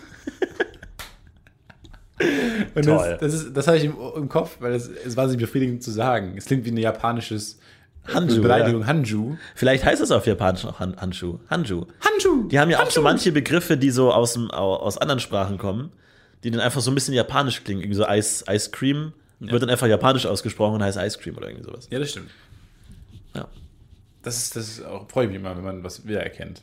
Und Toll. das, das, ist, das habe ich im, im Kopf, weil es ist wahnsinnig befriedigend zu sagen. Es klingt wie ein japanisches Hanju, Beleidigung, ja. Hanju. Vielleicht heißt es auf Japanisch auch Han Handschuh. Handschuh. Hanju! Die haben ja auch Hanju. so manche Begriffe, die so aus, dem, aus anderen Sprachen kommen, die dann einfach so ein bisschen japanisch klingen. Irgendwie so Ice, Ice Cream wird dann einfach japanisch ausgesprochen und heißt Ice Cream oder irgendwie sowas. Ja, das stimmt. Ja. das ist, das ist auch, freue ich mich immer, wenn man was wiedererkennt.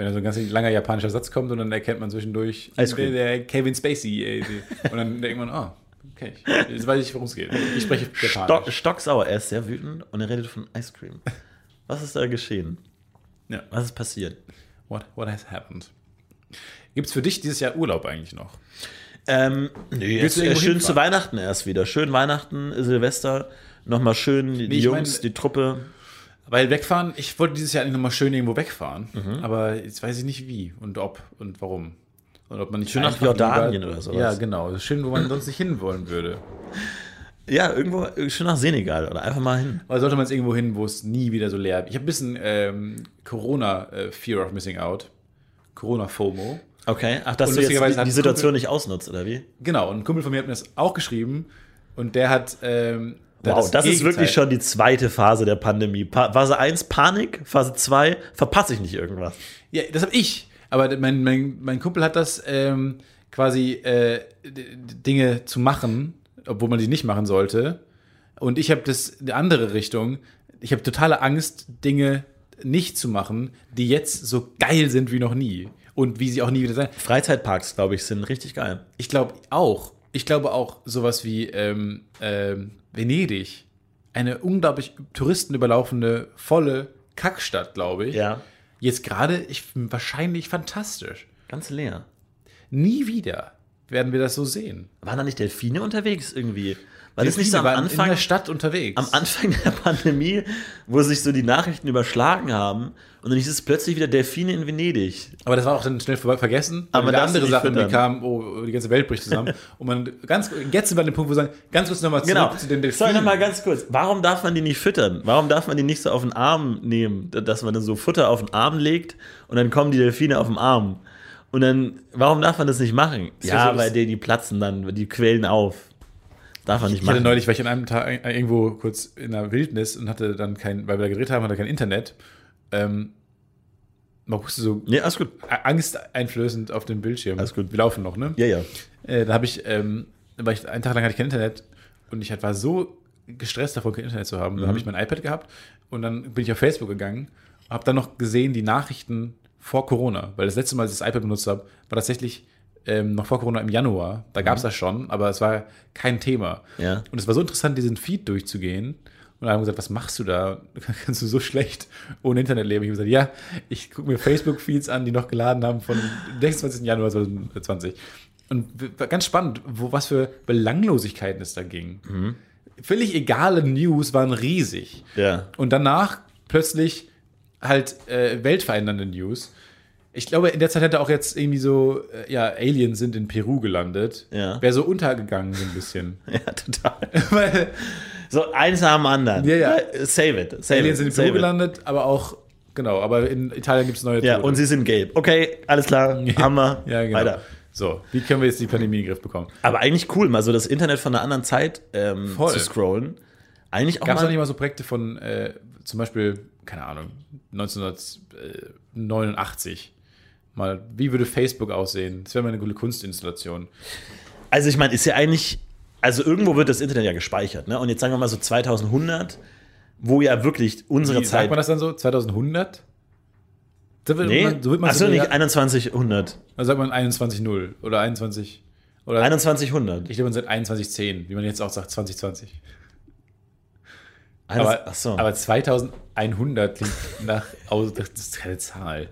Wenn da so ein ganz langer japanischer Satz kommt und dann erkennt man zwischendurch der, der Kevin Spacey. Äh, und dann denkt man, ah, okay, jetzt weiß ich, worum es geht. Ich spreche Stock, Japanisch. stocksauer, er ist sehr wütend und er redet von Ice Cream. Was ist da geschehen? Ja. Was ist passiert? What, what has happened? Gibt es für dich dieses Jahr Urlaub eigentlich noch? Ähm, nee, jetzt, schön hinfahren? zu Weihnachten erst wieder. Schön Weihnachten, Silvester, nochmal schön die, ich Jungs, meine- die Truppe. Weil wegfahren, ich wollte dieses Jahr eigentlich nochmal schön irgendwo wegfahren, Mhm. aber jetzt weiß ich nicht wie und ob und warum. Und ob man nicht Schön nach Jordanien lieber- oder sowas. Ja, genau. Schön, wo man sonst nicht hinwollen würde. Ja, irgendwo schön nach Senegal oder einfach mal hin. Oder sollte man jetzt irgendwo hin, wo es nie wieder so leer Ich habe ein bisschen ähm, Corona äh, Fear of Missing Out. Corona FOMO. Okay, ach, dass Und du jetzt die, die Situation Kumpel- nicht ausnutzt, oder wie? Genau, und ein Kumpel von mir hat mir das auch geschrieben und der hat. Ähm, Wow, hat das, ist wirklich schon die zweite Phase der Pandemie. Pa Phase 1 Panik, Phase 2 verpasse ich nicht irgendwas. Ja, das habe ich. Aber mein, mein, mein Kumpel hat das ähm, quasi äh, Dinge zu machen, obwohl man die nicht machen sollte. Und ich habe das die andere Richtung. Ich habe totale Angst, Dinge nicht zu machen, die jetzt so geil sind wie noch nie. Und wie sie auch nie wieder sein. Freizeitparks, glaube ich, sind richtig geil. Ich glaube auch. Ich glaube auch sowas wie ähm, ähm, Venedig. Eine unglaublich touristenüberlaufende, volle Kackstadt, glaube ich. Ja. Jetzt gerade ich, wahrscheinlich fantastisch. Ganz leer. Nie wieder werden wir das so sehen. Waren da nicht Delfine unterwegs irgendwie? War das nicht so am Anfang, in der Stadt unterwegs. am Anfang der Pandemie, wo sich so die Nachrichten überschlagen haben und dann hieß es plötzlich wieder Delfine in Venedig? Aber das war auch dann schnell vorbei, vergessen. Aber du andere Sachen, die kamen, oh, die ganze Welt bricht zusammen. und man ganz jetzt sind wir an dem Punkt, wo wir sagen, ganz kurz nochmal zurück Genau. zu den Sorry, Delfinen. nochmal ganz kurz. Warum darf man die nicht füttern? Warum darf man die nicht so auf den Arm nehmen, dass man dann so Futter auf den Arm legt und dann kommen die Delfine auf den Arm? Und dann, warum darf man das nicht machen? ja Ja, so, weil das- die, die platzen dann, die quälen auf. Darf man nicht Ich hatte machen. neulich, war ich an einem Tag äh, irgendwo kurz in der Wildnis und hatte dann kein, weil wir da geredet haben, hatte kein Internet. Ähm, man wusste so ja, alles gut. angsteinflößend auf dem Bildschirm. Alles gut. Wir laufen noch, ne? Ja, ja. Äh, da habe ich, ähm, da war ich, einen Tag lang hatte ich kein Internet und ich war so gestresst davon, kein Internet zu haben. Dann habe ich mein iPad gehabt und dann bin ich auf Facebook gegangen und habe dann noch gesehen die Nachrichten vor Corona, weil das letzte Mal, als ich das iPad benutzt habe, war tatsächlich ähm, noch vor Corona im Januar. Da gab es das schon, aber es war kein Thema. Ja. Und es war so interessant, diesen Feed durchzugehen. Und dann haben wir gesagt, was machst du da? Kannst du so schlecht ohne Internet leben? Ich habe gesagt, ja, ich gucke mir Facebook-Feeds an, die noch geladen haben von 26. Januar 2020. Und ganz spannend, wo, was für Belanglosigkeiten es da ging. Völlig egale News waren riesig. Ja. Und danach plötzlich halt äh, weltverändernde News. Ich glaube, in der Zeit hätte auch jetzt irgendwie so, äh, ja, Aliens sind in Peru gelandet. Ja. Wäre so untergegangen so ein bisschen. Ja, total. Weil So eins am anderen. Ja, ja. Save it. Save Aliens it. sind in Peru it. gelandet, aber auch, genau, aber in Italien gibt es neue Ja, und sie sind gelb. Okay, alles klar. Hammer. ja, genau. Weiter. So, wie können wir jetzt die Pandemie in den Griff bekommen? Aber eigentlich cool, mal so das Internet von einer anderen Zeit ähm, zu scrollen. Eigentlich auch Gab es mal. noch nicht mal so Projekte von, äh, zum Beispiel, keine Ahnung, 1989? Mal, wie würde Facebook aussehen? Das wäre mal eine coole Kunstinstallation. Also ich meine, ist ja eigentlich, also irgendwo wird das Internet ja gespeichert, ne? Und jetzt sagen wir mal so 2100, wo ja wirklich unsere Wie Zeit. sagt man das dann so? 2100? So wird Nee, man, so wird man achso, so nicht ja, 2100. also sagt man 21.0 oder 21 oder 2100. ich glaube, man sagt 2110, wie man jetzt auch sagt 2020. Eines- Aber, achso. aber 2100 klingt nach, das ist keine Zahl.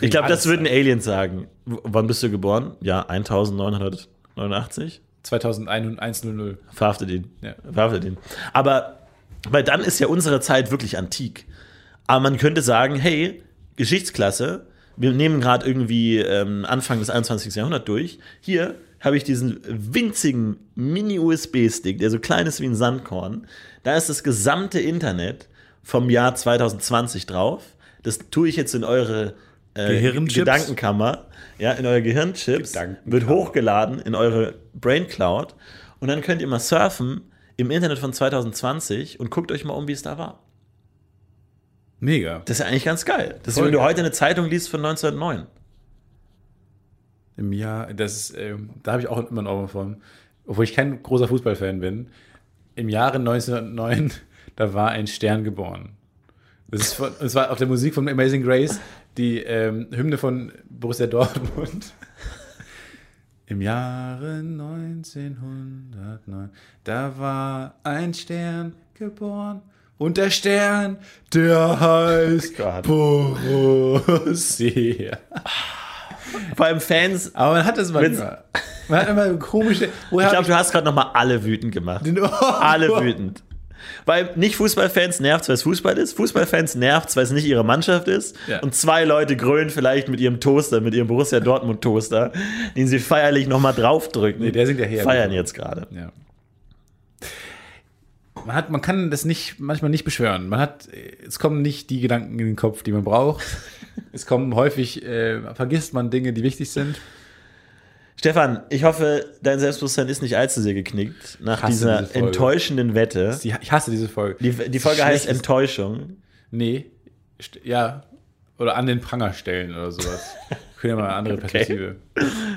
Ich glaube, das würden Aliens sagen. W wann bist du geboren? Ja, 1989. 2100. Verhaftet ihn. Ja. Verhaftet ihn. Aber, weil dann ist ja unsere Zeit wirklich antik. Aber man könnte sagen, hey, Geschichtsklasse, wir nehmen gerade irgendwie ähm, Anfang des 21. Jahrhunderts durch. Hier habe ich diesen winzigen Mini-USB-Stick, der so klein ist wie ein Sandkorn. Da ist das gesamte Internet vom Jahr 2020 drauf. Das tue ich jetzt in eure äh, Gehirnchips? Gedankenkammer, ja, in eure Gehirnchips, wird hochgeladen in eure Brain Cloud und dann könnt ihr mal surfen im Internet von 2020 und guckt euch mal um, wie es da war. Mega. Das ist ja eigentlich ganz geil. Das ist, Voll wenn du heute eine Zeitung liest von 1909. Im Jahr, das ist, ähm, da habe ich auch immer ein Auge von. Obwohl ich kein großer Fußballfan bin. Im Jahre 1909, da war ein Stern geboren. Das, ist von, das war auf der Musik von Amazing Grace, die ähm, Hymne von Borussia Dortmund. Im Jahre 1909, da war ein Stern geboren. Und der Stern, der heißt Gott. Borussia. Vor allem Fans. Aber man hat das manchmal. Man hat immer komische. Ich glaube, du hast gerade nochmal alle wütend gemacht. Ohrwurm? Alle wütend. Weil nicht Fußballfans nervt, weil es Fußball ist. Fußballfans nervt, weil es nicht ihre Mannschaft ist. Ja. Und zwei Leute grölen vielleicht mit ihrem Toaster, mit ihrem Borussia Dortmund Toaster, den sie feierlich nochmal draufdrücken. Nee, der singt ja her. Feiern jetzt gerade. Ja. Man, hat, man kann das nicht, manchmal nicht beschwören. Man hat, es kommen nicht die Gedanken in den Kopf, die man braucht. es kommen häufig, äh, vergisst man Dinge, die wichtig sind. Stefan, ich hoffe, dein Selbstbewusstsein ist nicht allzu sehr geknickt nach dieser diese enttäuschenden Wette. Ich hasse diese Folge. Die, die Folge heißt Enttäuschung. Nee, ja. Oder an den Pranger stellen oder sowas. Können ja mal eine andere Perspektive.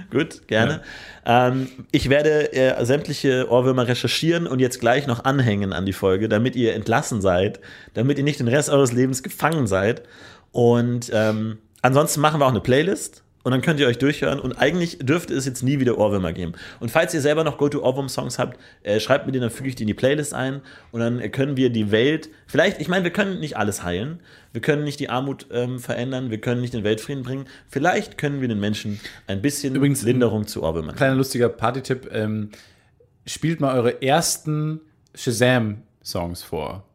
Gut, gerne. Ähm, ich werde äh, sämtliche Ohrwürmer recherchieren und jetzt gleich noch anhängen an die Folge, damit ihr entlassen seid, damit ihr nicht den Rest eures Lebens gefangen seid. Und ähm, ansonsten machen wir auch eine Playlist. Und dann könnt ihr euch durchhören. Und eigentlich dürfte es jetzt nie wieder Ohrwürmer geben. Und falls ihr selber noch Go-To-Ohrwurm-Songs habt, äh, schreibt mir den, dann füge ich die in die Playlist ein. Und dann können wir die Welt, vielleicht, ich meine, wir können nicht alles heilen. Wir können nicht die Armut ähm, verändern. Wir können nicht den Weltfrieden bringen. Vielleicht können wir den Menschen ein bisschen Übrigens, Linderung zu Ohrwürmern. Kleiner lustiger Partytipp. Ähm, spielt mal eure ersten Shazam-Songs vor.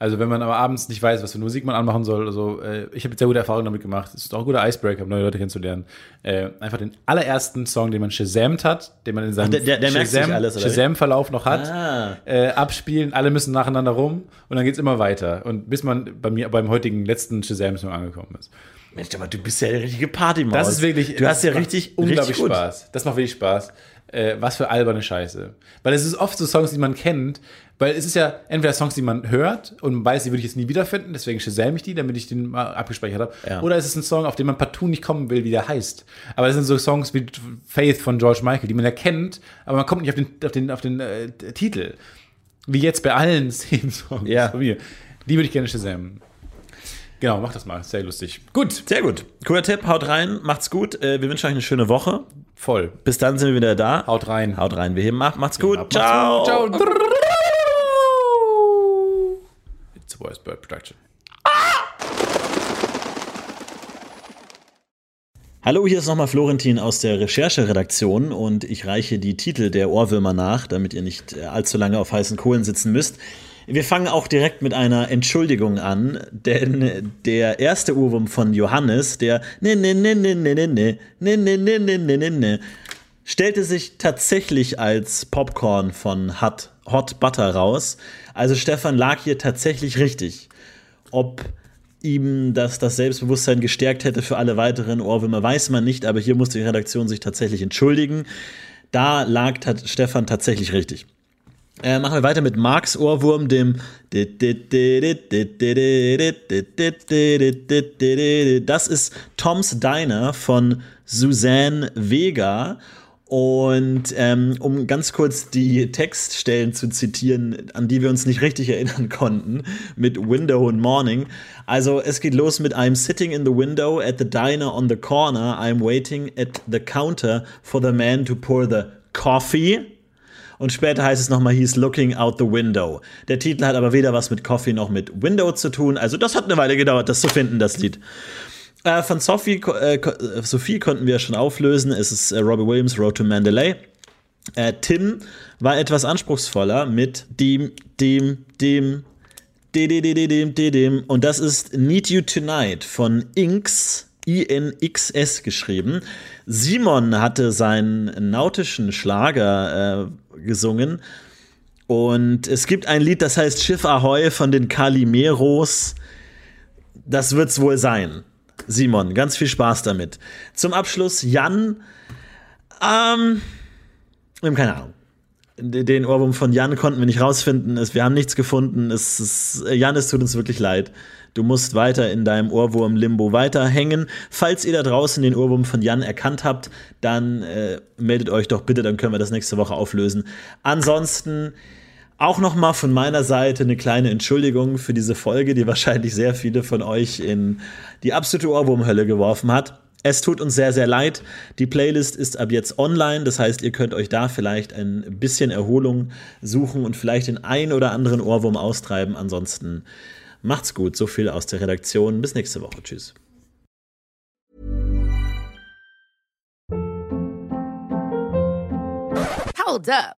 Also wenn man aber abends nicht weiß, was für Musik man anmachen soll, also äh, ich habe jetzt sehr gute Erfahrungen damit gemacht. Es ist auch ein guter Icebreaker, um neue Leute kennenzulernen. Äh, einfach den allerersten Song, den man shazamt hat, den man in seinem der- der- der sich alles, oder wie? Shazam-Verlauf noch hat, Ah. äh, abspielen, alle müssen nacheinander rum und dann geht's immer weiter. Und bis man bei mir beim heutigen letzten Shazam-Song angekommen ist. Mensch, aber du bist ja der richtige Partymaus. Das ist wirklich. Du hast ja richtig, unglaublich richtig. Spaß. Das macht wirklich Spaß. Äh, was für alberne Scheiße. Weil es ist oft so Songs, die man kennt, weil es ist ja entweder Songs, die man hört und man weiß, die würde ich jetzt nie wiederfinden, deswegen shazam ich die, damit ich den mal abgespeichert habe. Ja. Oder es ist ein Song, auf den man partout nicht kommen will, wie der heißt. Aber das sind so Songs wie Faith von George Michael, die man ja kennt, aber man kommt nicht auf den, auf den, auf den äh, Titel. Wie jetzt bei allen zehn Songs Ja. von mir. Die würde ich gerne shazam. Genau, mach das mal. Sehr lustig. Gut, Sehr gut. Cooler Tipp, haut rein, macht's gut. Äh, wir wünschen euch eine schöne Woche. voll. Bis dann sind wir wieder da. Haut rein. Haut rein, wir heben ab. Macht's gut. Macht's Ciao. Ciao. It's a Voice Bird Production. Hallo, hier ist nochmal Florentin aus der Rechercheredaktion und ich reiche die Titel der Ohrwürmer nach, damit ihr nicht äh, allzu lange auf heißen Kohlen sitzen müsst. Wir fangen auch direkt mit einer Entschuldigung an, denn der erste Ohrwurm von Johannes, der ne ne ne ne ne ne ne ne ne ne ne ne ne ne stellte sich tatsächlich als Popcorn von Hot, Hot Butter raus. Also Stefan lag hier tatsächlich richtig. Ob ihm das, das Selbstbewusstsein gestärkt hätte für alle weiteren Ohrwürmer, weiß man nicht, aber hier musste die Redaktion sich tatsächlich entschuldigen. Da lag Stefan tatsächlich richtig. Äh, machen wir weiter mit Marks Ohrwurm, dem Das ist Tom's Diner von Suzanne Vega. Und ähm, um ganz kurz die Textstellen zu zitieren, an die wir uns nicht richtig erinnern konnten, mit Window und Morning. Also es geht los mit I'm sitting in the window at the diner on the corner. I'm waiting at the counter for the man to pour the coffee. Und später heißt es nochmal, he's looking out the window. Der Titel hat aber weder was mit Coffee noch mit Window zu tun. Also das hat eine Weile gedauert, das zu finden, das Lied. Äh, von Sophie, äh, äh, Sophie konnten wir schon auflösen. Es ist äh, Robbie Williams, Road to Mandalay. Äh, Tim war etwas anspruchsvoller mit dem, dem, dem, dem, dem, dem, dem, dem. Und das ist Need You Tonight von Inks. I-N-X-S geschrieben. Simon hatte seinen nautischen Schlager äh, gesungen. Und es gibt ein Lied, das heißt Schiff Ahoy von den Kalimeros. Das wird's wohl sein. Simon, ganz viel Spaß damit. Zum Abschluss Jan. Ähm, wir haben keine Ahnung. Den Ohrwurm von Jan konnten wir nicht rausfinden. Wir haben nichts gefunden. Es ist, Jan, es tut uns wirklich leid. Du musst weiter in deinem Ohrwurm-Limbo weiterhängen. Falls ihr da draußen den Ohrwurm von Jan erkannt habt, dann äh, meldet euch doch bitte, dann können wir das nächste Woche auflösen. Ansonsten Auch nochmal von meiner Seite eine kleine Entschuldigung für diese Folge, die wahrscheinlich sehr viele von euch in die absolute Ohrwurmhölle geworfen hat. Es tut uns sehr, sehr leid. Die Playlist ist ab jetzt online. Das heißt, ihr könnt euch da vielleicht ein bisschen Erholung suchen und vielleicht den ein oder anderen Ohrwurm austreiben. Ansonsten macht's gut. So viel aus der Redaktion. Bis nächste Woche. Tschüss. Hold up.